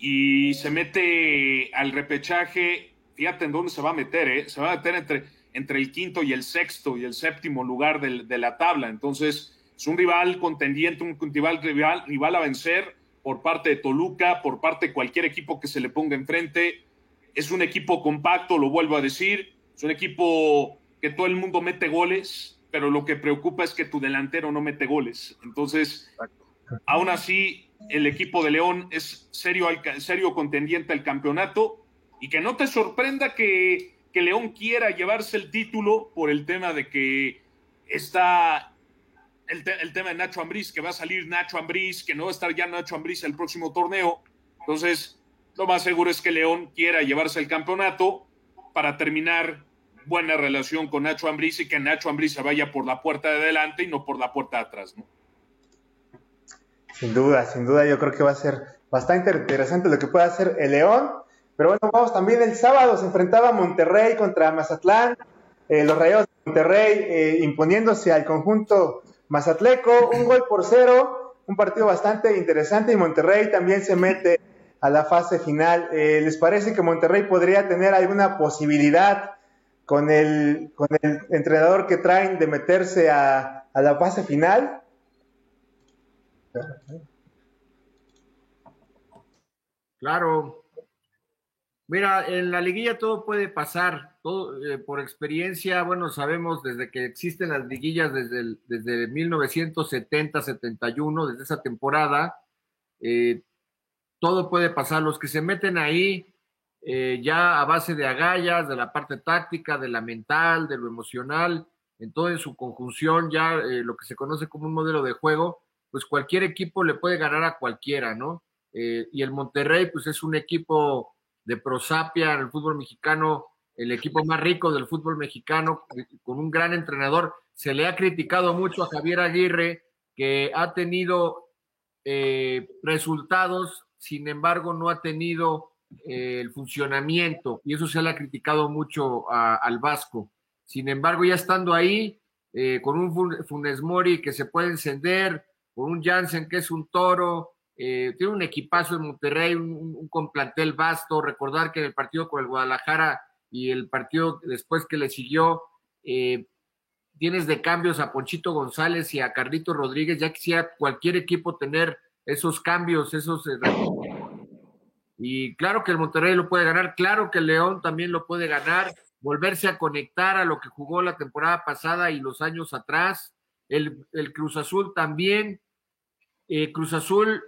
Speaker 7: y se mete al repechaje. Fíjate en dónde se va a meter, ¿eh? Se va a meter entre, entre el quinto y el sexto y el séptimo lugar del, de la tabla. Entonces, es un rival contendiente, un rival, rival, rival a vencer por parte de Toluca, por parte de cualquier equipo que se le ponga enfrente. Es un equipo compacto, lo vuelvo a decir. Es un equipo que todo el mundo mete goles, pero lo que preocupa es que tu delantero no mete goles. Entonces, aún así, el equipo de León es serio, serio contendiente al campeonato y que no te sorprenda que, que León quiera llevarse el título por el tema de que está el, tema de Nacho Ambriz, que va a salir Nacho Ambriz, que no va a estar ya Nacho Ambriz el próximo torneo. Entonces, lo más seguro es que León quiera llevarse el campeonato para terminar buena relación con Nacho Ambriz y que Nacho Ambriz se vaya por la puerta de adelante y no por la puerta de atrás, ¿no?
Speaker 1: Sin duda, sin duda, yo creo que va a ser bastante interesante lo que pueda hacer el León. Pero bueno, vamos también el sábado, se enfrentaba Monterrey contra Mazatlán, eh, los Rayados de Monterrey eh, imponiéndose al conjunto mazatleco, un gol por cero, un partido bastante interesante y Monterrey también se mete a la fase final. Eh, ¿Les parece que Monterrey podría tener alguna posibilidad con el, con el entrenador que traen de meterse a, a la fase final?
Speaker 5: Claro. Mira, en la liguilla todo puede pasar. Eh, por experiencia, bueno, sabemos desde que existen las liguillas desde, el, desde 1970-71, desde esa temporada, eh, todo puede pasar. Los que se meten ahí, eh, ya a base de agallas, de la parte táctica, de la mental, de lo emocional, en todo en su conjunción, ya lo que se conoce como un modelo de juego, pues cualquier equipo le puede ganar a cualquiera, ¿no? Y el Monterrey, pues es un equipo de prosapia en el fútbol mexicano, el equipo más rico del fútbol mexicano, con un gran entrenador. Se le ha criticado mucho a Javier Aguirre, que ha tenido eh, resultados, sin embargo, no ha tenido eh, el funcionamiento, y eso se le ha criticado mucho a, al Vasco. Sin embargo, ya estando ahí, eh, con un Funes Mori que se puede encender, con un Jansen que es un toro, eh, tiene un equipazo en Monterrey, un, plantel vasto, recordar que en el partido con el Guadalajara y el partido después que le siguió, eh, tienes de cambios a Ponchito González y a Carlito Rodríguez, ya quisiera cualquier equipo tener esos cambios, esos... Eh, y claro que el Monterrey lo puede ganar, claro que el León también lo puede ganar, volverse a conectar a lo que jugó la temporada pasada y los años atrás, el, el Cruz Azul también, eh, Cruz Azul,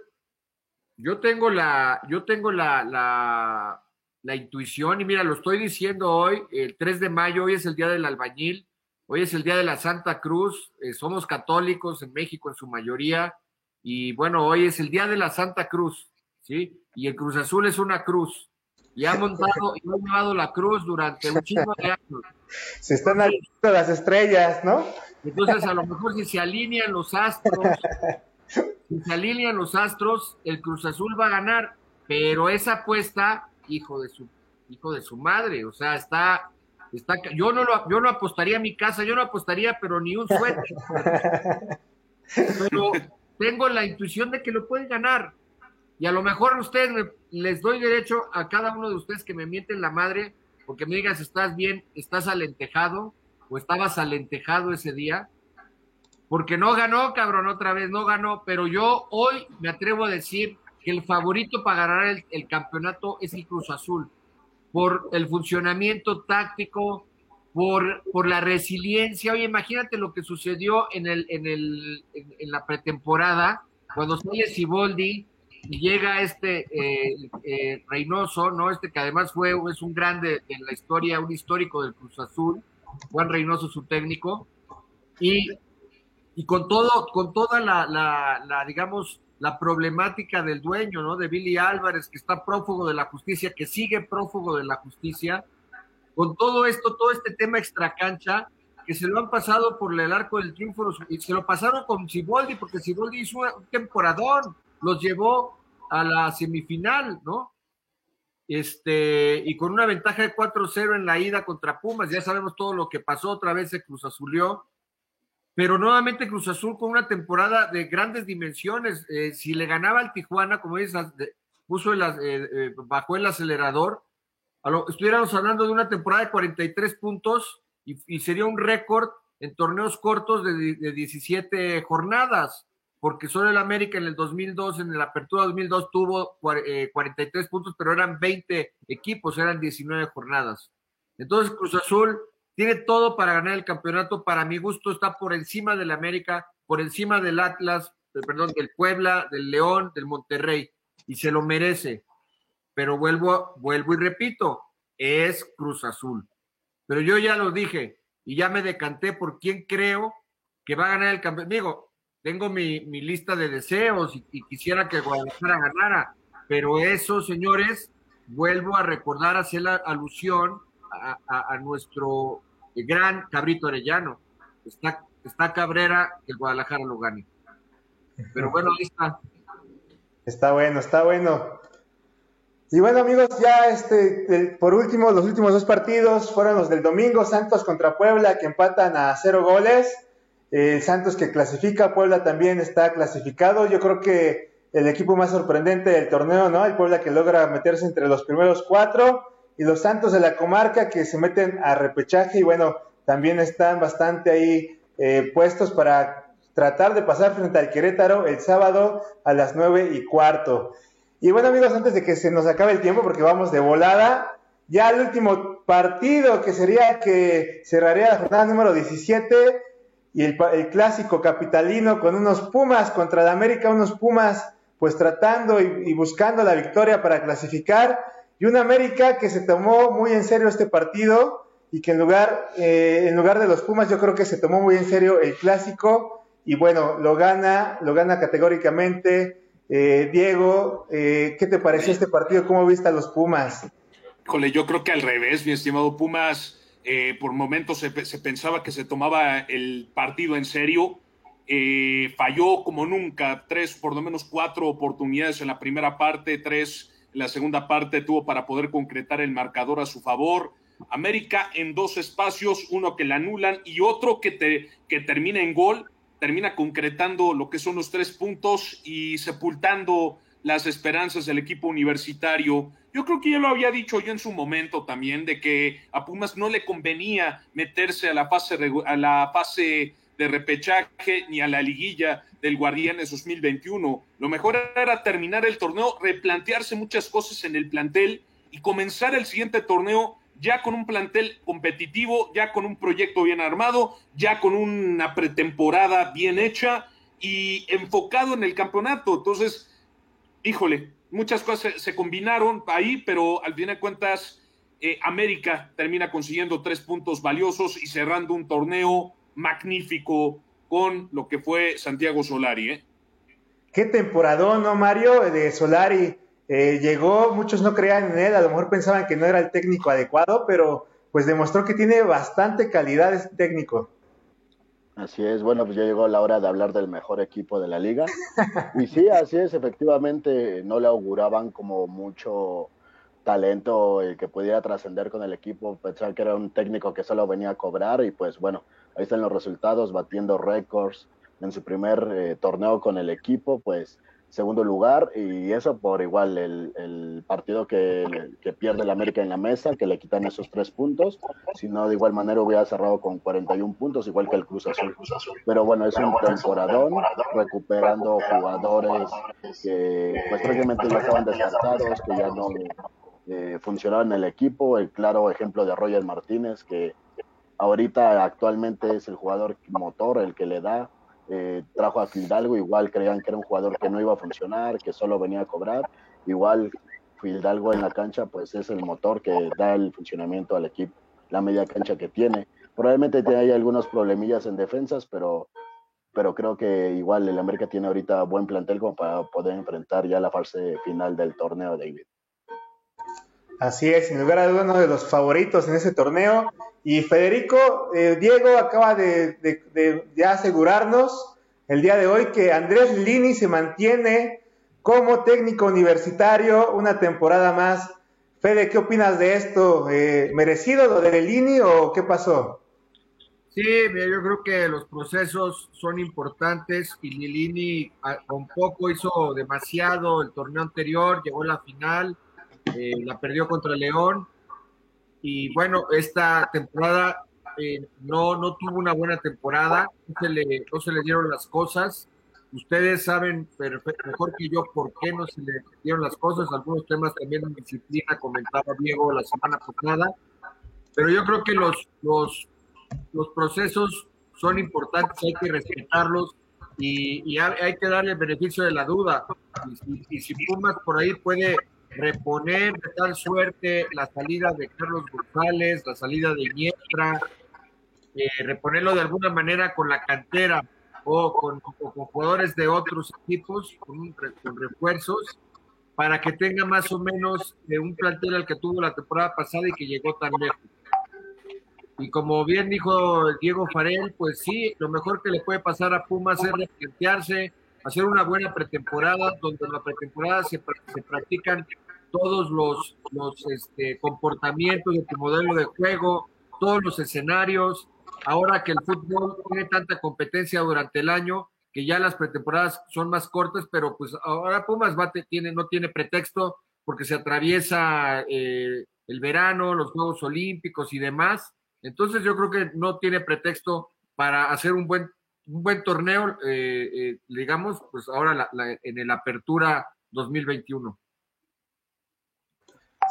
Speaker 5: yo tengo la, yo tengo la, la, la, intuición, y mira, lo estoy diciendo hoy, el 3 de mayo, hoy es el día del albañil, hoy es el día de la Santa Cruz, eh, somos católicos en México en su mayoría, y bueno, hoy es el día de la Santa Cruz, ¿sí? Y el Cruz Azul es una cruz, y ha montado y ha llevado la cruz durante un chingo de años.
Speaker 1: Se están alineando las estrellas, ¿no?
Speaker 5: Entonces, a lo mejor si se alinean los astros, si se alinean los astros, el Cruz Azul va a ganar, pero esa apuesta, hijo de su, hijo de su madre, o sea, está, está, yo no lo, yo no apostaría a mi casa, yo no apostaría, pero ni un suéter. Pero tengo la intuición de que lo pueden ganar. Y a lo mejor ustedes me, les doy derecho a cada uno de ustedes que me mienten la madre, porque me digas, estás bien, estás alentejado, o estabas alentejado ese día. porque no ganó, cabrón, otra vez no ganó, pero yo hoy me atrevo a decir que el favorito para ganar el, campeonato es el Cruz Azul, por el funcionamiento táctico, por, por la resiliencia. Oye, imagínate lo que sucedió en, el, en, el, en, la pretemporada, cuando sale Siboldi y llega este eh, eh, Reynoso, ¿no? Este que además fue, es un grande en la historia, un histórico del Cruz Azul, Juan Reynoso, su técnico, y, y con todo, con toda la, digamos, la problemática del dueño, ¿no? De Billy Álvarez, que está prófugo de la justicia, que sigue prófugo de la justicia, con todo esto, todo este tema extracancha, que se lo han pasado por el arco del triunfo, y se lo pasaron con Ciboldi, porque Ciboldi hizo un temporadón, los llevó a la semifinal, ¿no? Este, y con una ventaja de 4-0 en la ida contra Pumas, ya sabemos todo lo que pasó, otra vez se Cruz Azulió, pero nuevamente Cruz Azul con una temporada de grandes dimensiones, eh, si le ganaba al Tijuana, como dices, puso el, eh, eh, bajó el acelerador, estuviéramos hablando de una temporada de 43 puntos y, y sería un récord en torneos cortos de, de 17 jornadas porque solo el América en el 2002, en la apertura 2002, tuvo 43 puntos, pero eran 20 equipos, eran 19 jornadas. Entonces Cruz Azul tiene todo para ganar el campeonato, para mi gusto está por encima del América, por encima del Atlas, perdón, del Puebla, del León, del Monterrey, y se lo merece. Pero vuelvo, vuelvo y repito, es Cruz Azul. Pero yo ya lo dije y ya me decanté por quién creo que va a ganar el campeonato. Digo, tengo mi, mi lista de deseos y, quisiera que Guadalajara ganara, pero eso, señores, vuelvo a recordar, hacer la alusión a nuestro gran Cabrito Arellano. Está, está Cabrera que el Guadalajara lo gane. Pero bueno, ahí está.
Speaker 1: Está bueno, está bueno. Y bueno, amigos, ya este, el, por último, los últimos dos partidos fueron los del domingo, Santos contra Puebla, que empatan a cero goles. El Santos que clasifica, Puebla también está clasificado. Yo creo que el equipo más sorprendente del torneo, ¿no? El Puebla que logra meterse entre los primeros cuatro y los Santos de la comarca que se meten a repechaje y bueno, también están bastante ahí eh, puestos para tratar de pasar frente al Querétaro el sábado a las nueve y cuarto. Y bueno amigos, antes de que se nos acabe el tiempo, porque vamos de volada, ya el último partido que sería que cerraría la jornada número 17 y el, el, clásico capitalino con unos Pumas contra el América, unos Pumas pues tratando y, buscando la victoria para clasificar y un América que se tomó muy en serio este partido y que en lugar, eh, en lugar de los Pumas yo creo que se tomó muy en serio el clásico y bueno, lo gana, lo gana categóricamente. Eh, Diego, eh, ¿qué te pareció este partido? ¿Cómo viste a los Pumas?
Speaker 7: Híjole, yo creo que al revés, mi estimado Pumas eh, por momentos se, se, pensaba que se tomaba el partido en serio. Falló como nunca, tres, por lo menos cuatro oportunidades en la primera parte, tres la segunda parte tuvo para poder concretar el marcador a su favor. América en dos espacios, uno que le anulan y otro que, te, que termina en gol, termina concretando lo que son los tres puntos y sepultando las esperanzas del equipo universitario. Yo creo que ya lo había dicho yo en su momento también, de que a Pumas no le convenía meterse a la fase, a la fase de repechaje ni a la liguilla del Guardianes 2021. Lo mejor era terminar el torneo, replantearse muchas cosas en el plantel y comenzar el siguiente torneo ya con un plantel competitivo, ya con un proyecto bien armado, ya con una pretemporada bien hecha y enfocado en el campeonato. Entonces, híjole, muchas cosas se, combinaron ahí, pero al fin de cuentas, eh, América termina consiguiendo tres puntos valiosos y cerrando un torneo magnífico con lo que fue Santiago Solari. ¿eh?
Speaker 1: Qué temporadón, ¿no, Mario? De Solari. Eh, llegó, muchos no creían en él, a lo mejor pensaban que no era el técnico adecuado, pero pues demostró que tiene bastante calidad este técnico.
Speaker 4: Así es, bueno, pues ya llegó la hora de hablar del mejor equipo de la liga. Y sí, así es, efectivamente, no le auguraban como mucho talento el que pudiera trascender con el equipo, pensar que era un técnico que solo venía a cobrar y pues bueno, ahí están los resultados, batiendo récords en su primer eh, torneo con el equipo, pues segundo lugar y eso por igual el, partido que, que, pierde el América en la mesa, que le quitan esos tres puntos, si no de igual manera hubiera cerrado con 41 puntos, igual que el Cruz Azul. Pero bueno, es un temporadón, recuperando jugadores que pues prácticamente ya estaban descartados, que ya no eh, funcionaban en el equipo, el claro ejemplo de Roger Martínez, que ahorita actualmente es el jugador motor, el que le da eh, trajo a Fidalgo, igual creían que era un jugador que no iba a funcionar, que solo venía a cobrar, igual Fidalgo en la cancha pues es el motor que da el funcionamiento al equipo, la media cancha que tiene. Probablemente hay algunos problemillas en defensas, pero, pero creo que igual el América tiene ahorita buen plantel como para poder enfrentar ya la fase final del torneo, David.
Speaker 1: Así es, sin lugar a dudas, uno de los favoritos en ese torneo. Y Federico, eh, Diego acaba de, asegurarnos el día de hoy que Andrés Lini se mantiene como técnico universitario una temporada más. Fede, ¿qué opinas de esto? Eh, ¿Merecido lo de Lini o qué pasó?
Speaker 5: Sí, yo creo que los procesos son importantes y Lilini con poco hizo demasiado el torneo anterior, llegó a la final, eh, la perdió contra León y bueno, esta temporada eh, no, no tuvo una buena temporada, no se, le, dieron las cosas. Ustedes saben mejor que yo por qué no se le dieron las cosas. Algunos temas también en disciplina comentaba Diego la semana pasada. Pero yo creo que los, los, los procesos son importantes, hay que respetarlos y, y hay, que darle el beneficio de la duda. Y, y si Pumas por ahí puede reponer de tal suerte la salida de Carlos González, la salida de Niestra, eh, reponerlo de alguna manera con la cantera o con, jugadores de otros equipos, con, refuerzos, para que tenga más o menos eh, un plantel al que tuvo la temporada pasada y que llegó tan lejos. Y como bien dijo Diego Farel, pues sí, lo mejor que le puede pasar a Pumas es replantearse, hacer una buena pretemporada, donde en la pretemporada se, se practican todos los, los este, comportamientos de tu modelo de juego, todos los escenarios. Ahora que el fútbol tiene tanta competencia durante el año, que ya las pretemporadas son más cortas, pero pues ahora Pumas va, tiene, no tiene pretexto porque se atraviesa eh, el verano, los Juegos Olímpicos y demás. Entonces yo creo que no tiene pretexto para hacer un buen, un buen torneo, eh, eh, digamos, pues ahora en el Apertura 2021.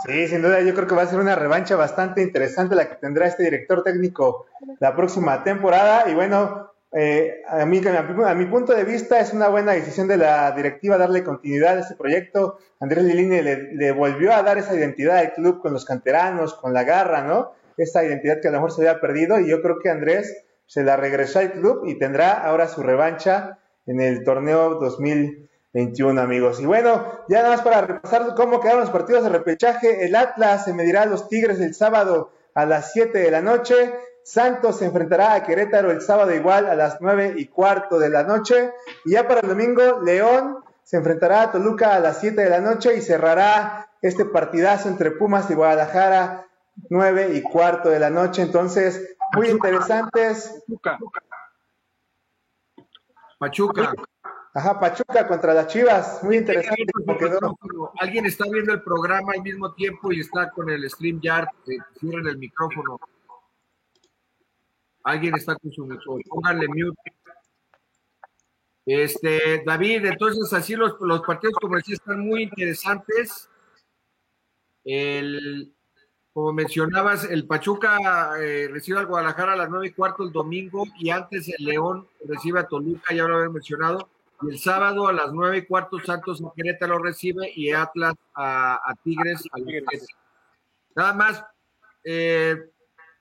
Speaker 1: Sí, sin duda, yo creo que va a ser una revancha bastante interesante la que tendrá este director técnico la próxima temporada. Y bueno, eh, a, mí, a, mi punto de vista es una buena decisión de la directiva darle continuidad a este proyecto. Andrés Lilini le, volvió a dar esa identidad al club con los canteranos, con la garra, ¿no? Esa identidad que a lo mejor se había perdido y yo creo que Andrés se la regresó al club y tendrá ahora su revancha en el torneo 2000. 21 amigos. Y bueno, ya nada más para repasar cómo quedaron los partidos de repechaje, el Atlas se medirá a los Tigres el sábado a las 7 de la noche, Santos se enfrentará a Querétaro el sábado igual a las 9 y cuarto de la noche, y ya para el domingo, León se enfrentará a Toluca a las 7 de la noche y cerrará este partidazo entre Pumas y Guadalajara 9 y cuarto de la noche. Entonces, muy interesantes.
Speaker 5: Pachuca. Pachuca.
Speaker 1: Ajá, Pachuca contra las Chivas, muy interesante.
Speaker 5: Alguien está viendo el programa al mismo tiempo y está con el stream yard, eh, cierren el micrófono. Alguien está con su micrófono, pónganle mute. Este, David, entonces así los, los partidos como decía están muy interesantes. El, como mencionabas, el Pachuca eh, recibe al Guadalajara a las nueve y cuarto el domingo y antes el León recibe a Toluca, ya lo había mencionado. Y el sábado a las nueve y cuarto Santos a Querétaro recibe y Atlas a, Tigres. Nada más, eh,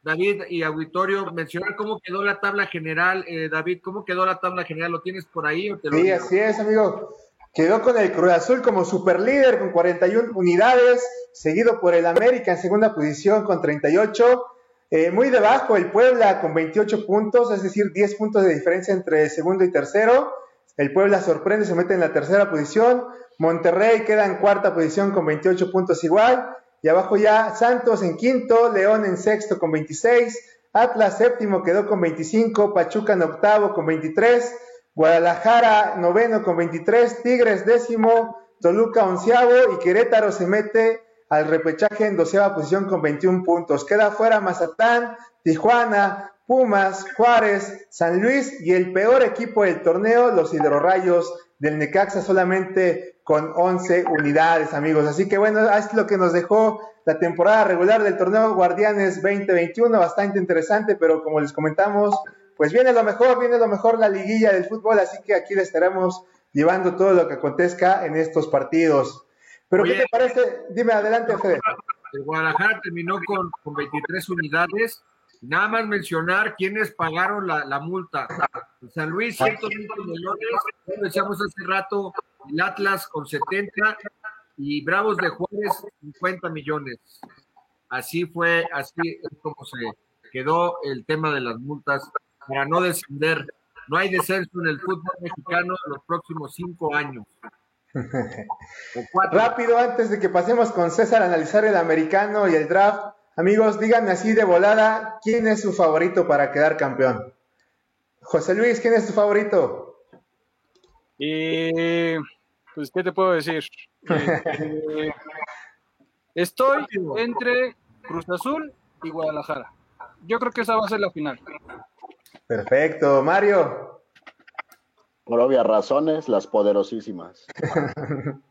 Speaker 5: David y auditorio, mencionar cómo quedó la tabla general. Eh, David, ¿cómo quedó la tabla general? ¿Lo tienes por ahí? O te
Speaker 1: sí, así es, amigo. Quedó con el Cruz Azul como superlíder con 41 unidades, seguido por el América en segunda posición con 38. Eh, muy debajo el Puebla con 28 puntos, es decir, 10 puntos de diferencia entre segundo y tercero. El Puebla sorprende, se mete en la tercera posición. Monterrey queda en cuarta posición con 28 puntos igual. Y abajo ya Santos en quinto, León en sexto con 26, Atlas séptimo quedó con 25, Pachuca en octavo con 23, Guadalajara noveno con 23, Tigres décimo, Toluca onceavo y Querétaro se mete al repechaje en doceava posición con 21 puntos. Queda fuera Mazatán, Tijuana, Pumas, Juárez, San Luis y el peor equipo del torneo, los Hidrorrayos del Necaxa, solamente con 11 unidades, amigos. Así que bueno, es lo que nos dejó la temporada regular del torneo Guardianes 2021, bastante interesante, pero como les comentamos, pues viene lo mejor, viene lo mejor la liguilla del fútbol, así que aquí le estaremos llevando todo lo que acontezca en estos partidos. Pero ¿qué te parece? Dime adelante, Fede.
Speaker 5: El Guadalajara terminó con, con 23 unidades. Nada más mencionar quiénes pagaron la, la multa. San Luis, 120 millones. Como decíamos hace rato, el Atlas con 70 y Bravos de Juárez, 50 millones. Así fue, así es como se quedó el tema de las multas para no descender. No hay descenso en el fútbol mexicano en los próximos cinco años.
Speaker 1: Rápido, antes de que pasemos con César a analizar el americano y el draft, amigos, díganme así de volada, ¿quién es su favorito para quedar campeón? José Luis, ¿quién es tu favorito?
Speaker 3: Y pues, ¿qué te puedo decir? Eh, estoy entre Cruz Azul y Guadalajara. Yo creo que esa va a ser la final.
Speaker 1: Perfecto. Mario.
Speaker 4: Por obvias razones, las poderosísimas.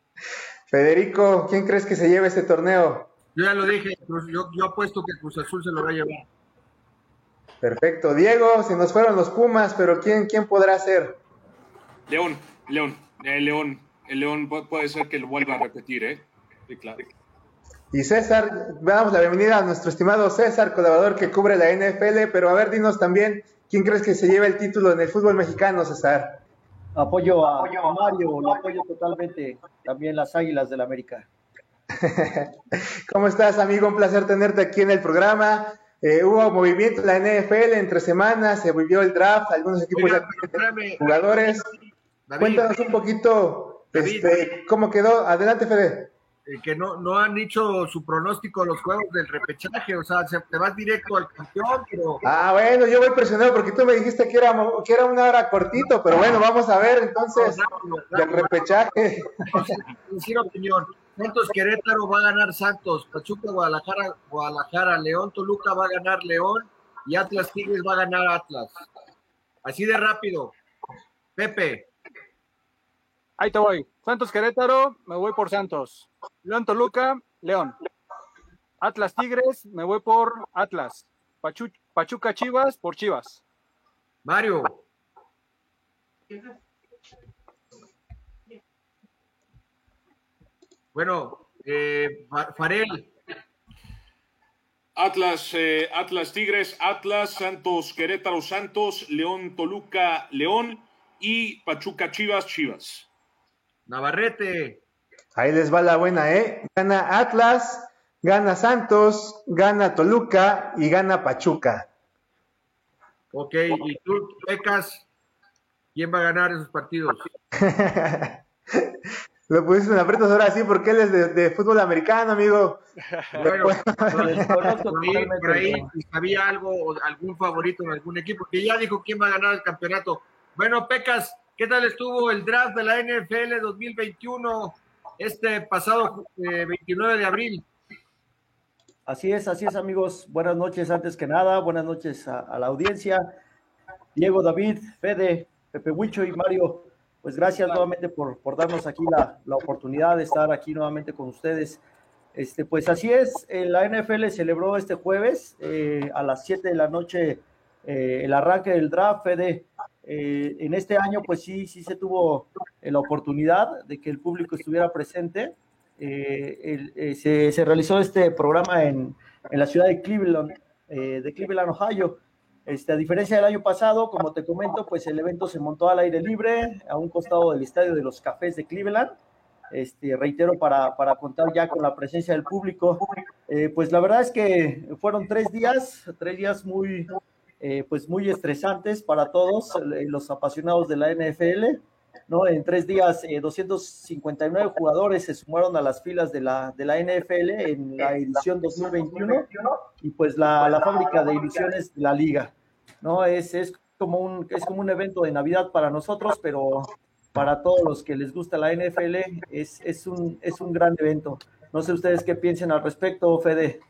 Speaker 1: Federico, ¿quién crees que se lleve este torneo?
Speaker 5: Yo ya lo dije, yo, yo apuesto que Cruz Azul se lo va a llevar.
Speaker 1: Perfecto. Diego, se nos fueron los Pumas, pero ¿quién, quién podrá ser?
Speaker 7: León, León, el León. El León puede ser que lo vuelva a repetir, ¿eh? Sí, claro.
Speaker 1: Y César, damos la bienvenida a nuestro estimado César, colaborador que cubre la NFL, pero a ver, dinos también, ¿quién crees que se lleve el título en el fútbol mexicano, César?
Speaker 9: Apoyo a, a Mario, lo apoyo totalmente, también las Águilas del la América.
Speaker 1: ¿Cómo estás, amigo? Un placer tenerte aquí en el programa. Eh, hubo movimiento en la NFL entre semanas, se vivió el draft, algunos equipos
Speaker 5: espérame,
Speaker 1: tienen jugadores.
Speaker 5: David,
Speaker 1: Cuéntanos un poquito
Speaker 5: David.
Speaker 1: este, cómo quedó. Adelante, Fede.
Speaker 5: eh, que no, no han dicho su pronóstico de los juegos del repechaje, o sea, se- te vas directo al campeón, pero
Speaker 1: Ah, bueno, yo voy presionado porque tú me dijiste que era, que era una hora cortito, pero bueno, vamos a ver entonces
Speaker 5: rápido,
Speaker 1: del repechaje.
Speaker 5: decir opinión. Santos Querétaro va a ganar Santos, Pachuca Guadalajara, Guadalajara, León Toluca va a ganar León y Atlas Tigres va a ganar Atlas. Así de rápido. Pepe,
Speaker 3: Ahí te voy. Santos Querétaro, me voy por Santos. León Toluca, León. Atlas Tigres, me voy por Atlas. Pachu- Pachuca Chivas, por Chivas.
Speaker 5: Mario, bueno, eh, Fa- Farel,
Speaker 7: Atlas, eh, Atlas Tigres, Atlas, Santos Querétaro, Santos, León Toluca, León y Pachuca Chivas, Chivas.
Speaker 5: Navarrete,
Speaker 1: Ahí les va la buena, ¿eh? Gana Atlas, gana Santos, gana Toluca y gana Pachuca.
Speaker 5: ok, y tú, Pecas, ¿quién va a ganar esos partidos?
Speaker 1: Lo pusiste en aprietos ahora sí porque él es de, de fútbol americano, amigo.
Speaker 5: Bueno,
Speaker 9: Lo desconozco
Speaker 5: por ahí, si sabía algo, o algún favorito en algún equipo, que ya dijo quién va a ganar el campeonato. Bueno, Pecas, ¿qué tal estuvo el draft de la NFL 2021 este pasado eh, 29 de abril?
Speaker 9: Así es, así es, amigos. Buenas noches, antes que nada. Buenas noches a, a la audiencia. Diego, David, Fede, Pepe Huicho y Mario, pues gracias nuevamente por, por darnos aquí la, la oportunidad de estar aquí nuevamente con ustedes. Este, pues así es, eh, la NFL celebró este jueves eh, a las 7 de la noche eh, el arranque del draft, Fede. Eh, en este año, pues sí, sí se tuvo eh, la oportunidad de que el público estuviera presente. Eh, el- se, se realizó este programa en, en la ciudad de Cleveland, de Cleveland, Ohio. Este, a diferencia del año pasado, como te comento, pues el evento se montó al aire libre, a un costado del estadio de los Cafés de Cleveland. Este, reitero, para, para contar ya con la presencia del público. Eh, pues la verdad es que fueron tres días, tres días muy, eh, pues muy estresantes para todos eh, los apasionados de la NFL. ¿No? En tres días, eh, 259 jugadores se sumaron a las filas de la, de la NFL en la edición 2021 y pues la, la fábrica de ilusiones de la liga. ¿no? Es, es como un, es como un evento de Navidad para nosotros, pero para todos los que les gusta la NFL es, es, un, es un gran evento. No sé ustedes qué piensen al respecto, Fede.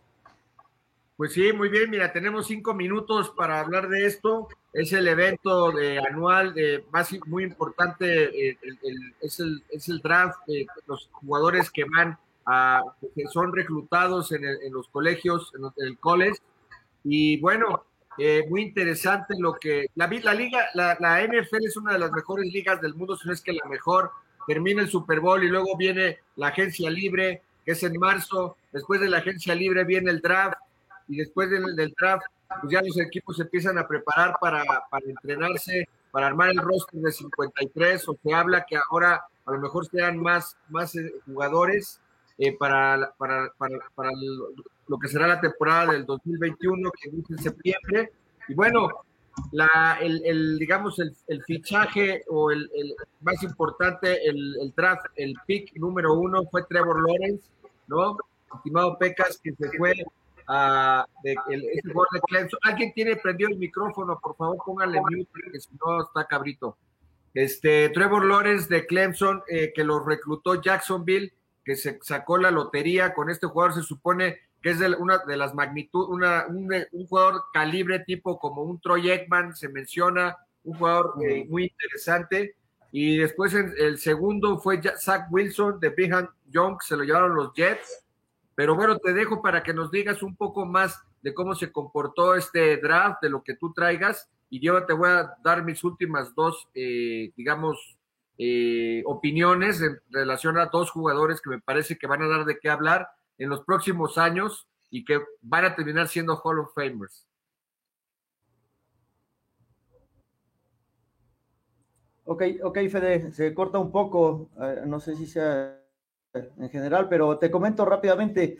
Speaker 5: Pues sí, muy bien. Mira, tenemos cinco minutos para hablar de esto. Es el evento de anual de más muy importante. Eh, es, el, es el draft. de los jugadores que van a que son reclutados en, los colegios, en, el college. Y bueno, eh, muy interesante lo que la, la liga, la, la, NFL es una de las mejores ligas del mundo, si no es que la mejor. Termina el Super Bowl y luego viene la agencia libre, que es en marzo. Después de la agencia libre viene el draft y después del, del draft, pues ya los equipos se empiezan a preparar para, para entrenarse, para armar el roster de 53, o se habla que ahora a lo mejor sean más, más eh, jugadores eh, para, para, para, para lo que será la temporada del 2021, que inicia en septiembre. Y bueno, la, el, el digamos, el, el, fichaje o el, el más importante, el, el, draft, el pick número uno fue Trevor Lawrence, ¿no? Estimado Pecas, que se fue a de, el, de Clemson. Alguien tiene prendido el micrófono, por favor, póngale mute, porque si no está cabrito. Este, Trevor Lawrence de Clemson, eh, que lo reclutó Jacksonville, que se sacó la lotería con este jugador, se supone que es de una de las magnitudes, una, un, un, jugador calibre tipo como un Troy Ekman, se menciona, un jugador eh, muy interesante. Y después en, el segundo fue Zach Wilson de Brigham Young, se lo llevaron los Jets. Pero bueno, te dejo para que nos digas un poco más de cómo se comportó este draft, de lo que tú traigas. Y yo te voy a dar mis últimas dos, eh, digamos, eh, opiniones en relación a dos jugadores que me parece que van a dar de qué hablar en los próximos años y que van a terminar siendo Hall of Famers.
Speaker 9: Ok, ok, Fede, se corta un poco, eh, no sé si sea en general, pero te comento rápidamente.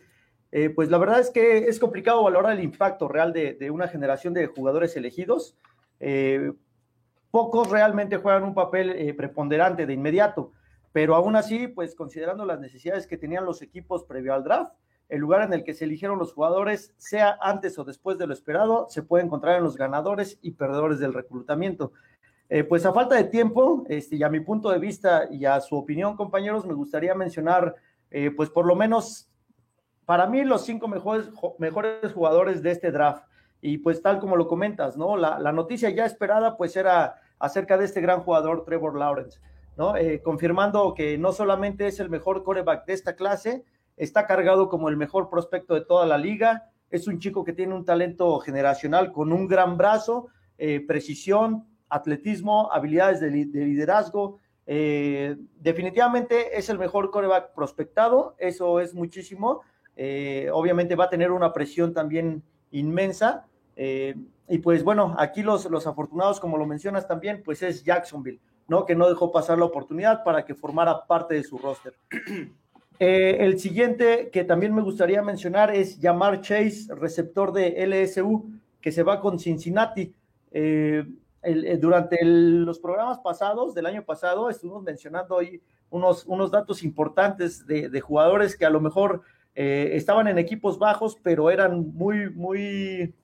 Speaker 9: Eh, pues la verdad es que es complicado valorar el impacto real de, una generación de jugadores elegidos. Eh, pocos realmente juegan un papel eh, preponderante de inmediato, pero aún así, pues considerando las necesidades que tenían los equipos previo al draft, el lugar en el que se eligieron los jugadores, sea antes o después de lo esperado, se puede encontrar en los ganadores y perdedores del reclutamiento. Eh, pues a falta de tiempo, este, y a mi punto de vista y a su opinión, compañeros, me gustaría mencionar, eh, pues por lo menos, para mí, los cinco mejores, jugadores de este draft. Y pues tal como lo comentas, ¿no? La, noticia ya esperada, pues era acerca de este gran jugador Trevor Lawrence, ¿no? Eh, confirmando que no solamente es el mejor coreback de esta clase, está cargado como el mejor prospecto de toda la liga, es un chico que tiene un talento generacional con un gran brazo, precisión, atletismo, habilidades de, de liderazgo. Eh, definitivamente es el mejor coreback prospectado, eso es muchísimo. Eh, obviamente va a tener una presión también inmensa. Eh, y pues bueno, aquí los, los afortunados, como lo mencionas también, pues es Jacksonville, ¿no? Que no dejó pasar la oportunidad para que formara parte de su roster. El siguiente que también me gustaría mencionar es Yamar Chase, receptor de LSU, que se va con Cincinnati. Eh, eh, durante los programas pasados, del año pasado, estuvimos mencionando ahí unos, unos datos importantes de, de, jugadores que a lo mejor eh, estaban en equipos bajos, pero eran muy, muy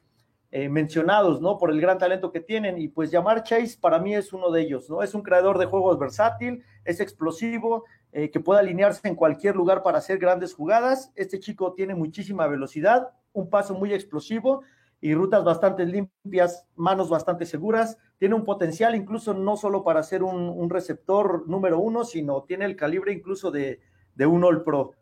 Speaker 9: eh, mencionados, ¿no? Por el gran talento que tienen. Y pues llamar Chase para mí es uno de ellos, ¿no? Es un creador de juegos versátil, es explosivo, eh, que puede alinearse en cualquier lugar para hacer grandes jugadas. Este chico tiene muchísima velocidad, un paso muy explosivo y rutas bastante limpias, manos bastante seguras. Tiene un potencial incluso no solo para ser un, receptor número uno, sino tiene el calibre incluso de, de un All Pro.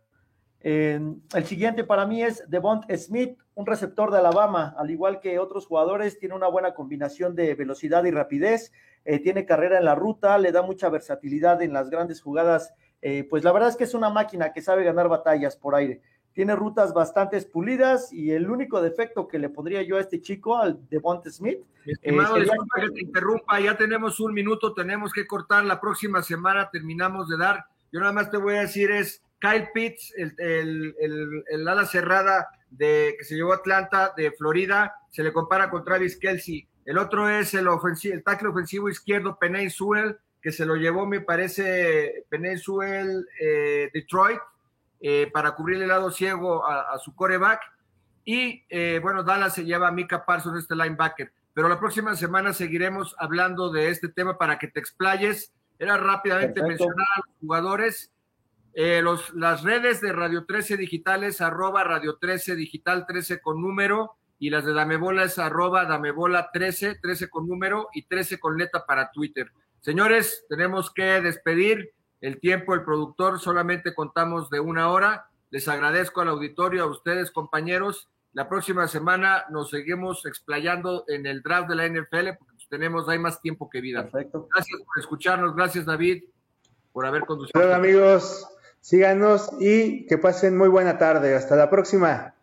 Speaker 9: Eh, el siguiente para mí es Devont Smith, un receptor de Alabama, al igual que otros jugadores, tiene una buena combinación de velocidad y rapidez, eh, tiene carrera en la ruta, le da mucha versatilidad en las grandes jugadas, eh, pues la verdad es que es una máquina que sabe ganar batallas por aire. Tiene rutas bastante pulidas y el único defecto que le pondría yo a este chico, al Devont Smith.
Speaker 5: Estimado, eh, que te interrumpa, ya tenemos un minuto, tenemos que cortar la próxima semana, terminamos de dar. Yo nada más te voy a decir es, Kyle Pitts, el, el, el, el, ala cerrada de, que se llevó a Atlanta de Florida, se le compara con Travis Kelsey. El otro es el, ofensivo, el tackle ofensivo izquierdo, Penay Sewell, que se lo llevó, me parece, Penay Sewell, eh, Detroit, eh, para cubrir el lado ciego a, a su coreback. Y eh, bueno, Dallas se lleva a Mika Parsons, este linebacker. pero la próxima semana seguiremos hablando de este tema para que te explayes. Era rápidamente
Speaker 9: Perfecto.
Speaker 5: mencionar a los jugadores. Eh, los, las redes de Radio 13 Digitales, arroba Radio 13 Digital 13 con número, y las de Damebola es arroba Damebola 13, 13 con número y 13 con letra para Twitter. Señores, tenemos que despedir el tiempo, el productor, solamente contamos de una hora. Les agradezco al auditorio, a ustedes, compañeros. La próxima semana nos seguimos explayando en el draft de la NFL porque pues, tenemos, hay más tiempo que vida.
Speaker 9: Perfecto.
Speaker 5: Gracias por escucharnos, gracias David por haber conducido.
Speaker 1: Luego, amigos. Síganos y que pasen muy buena tarde. Hasta la próxima.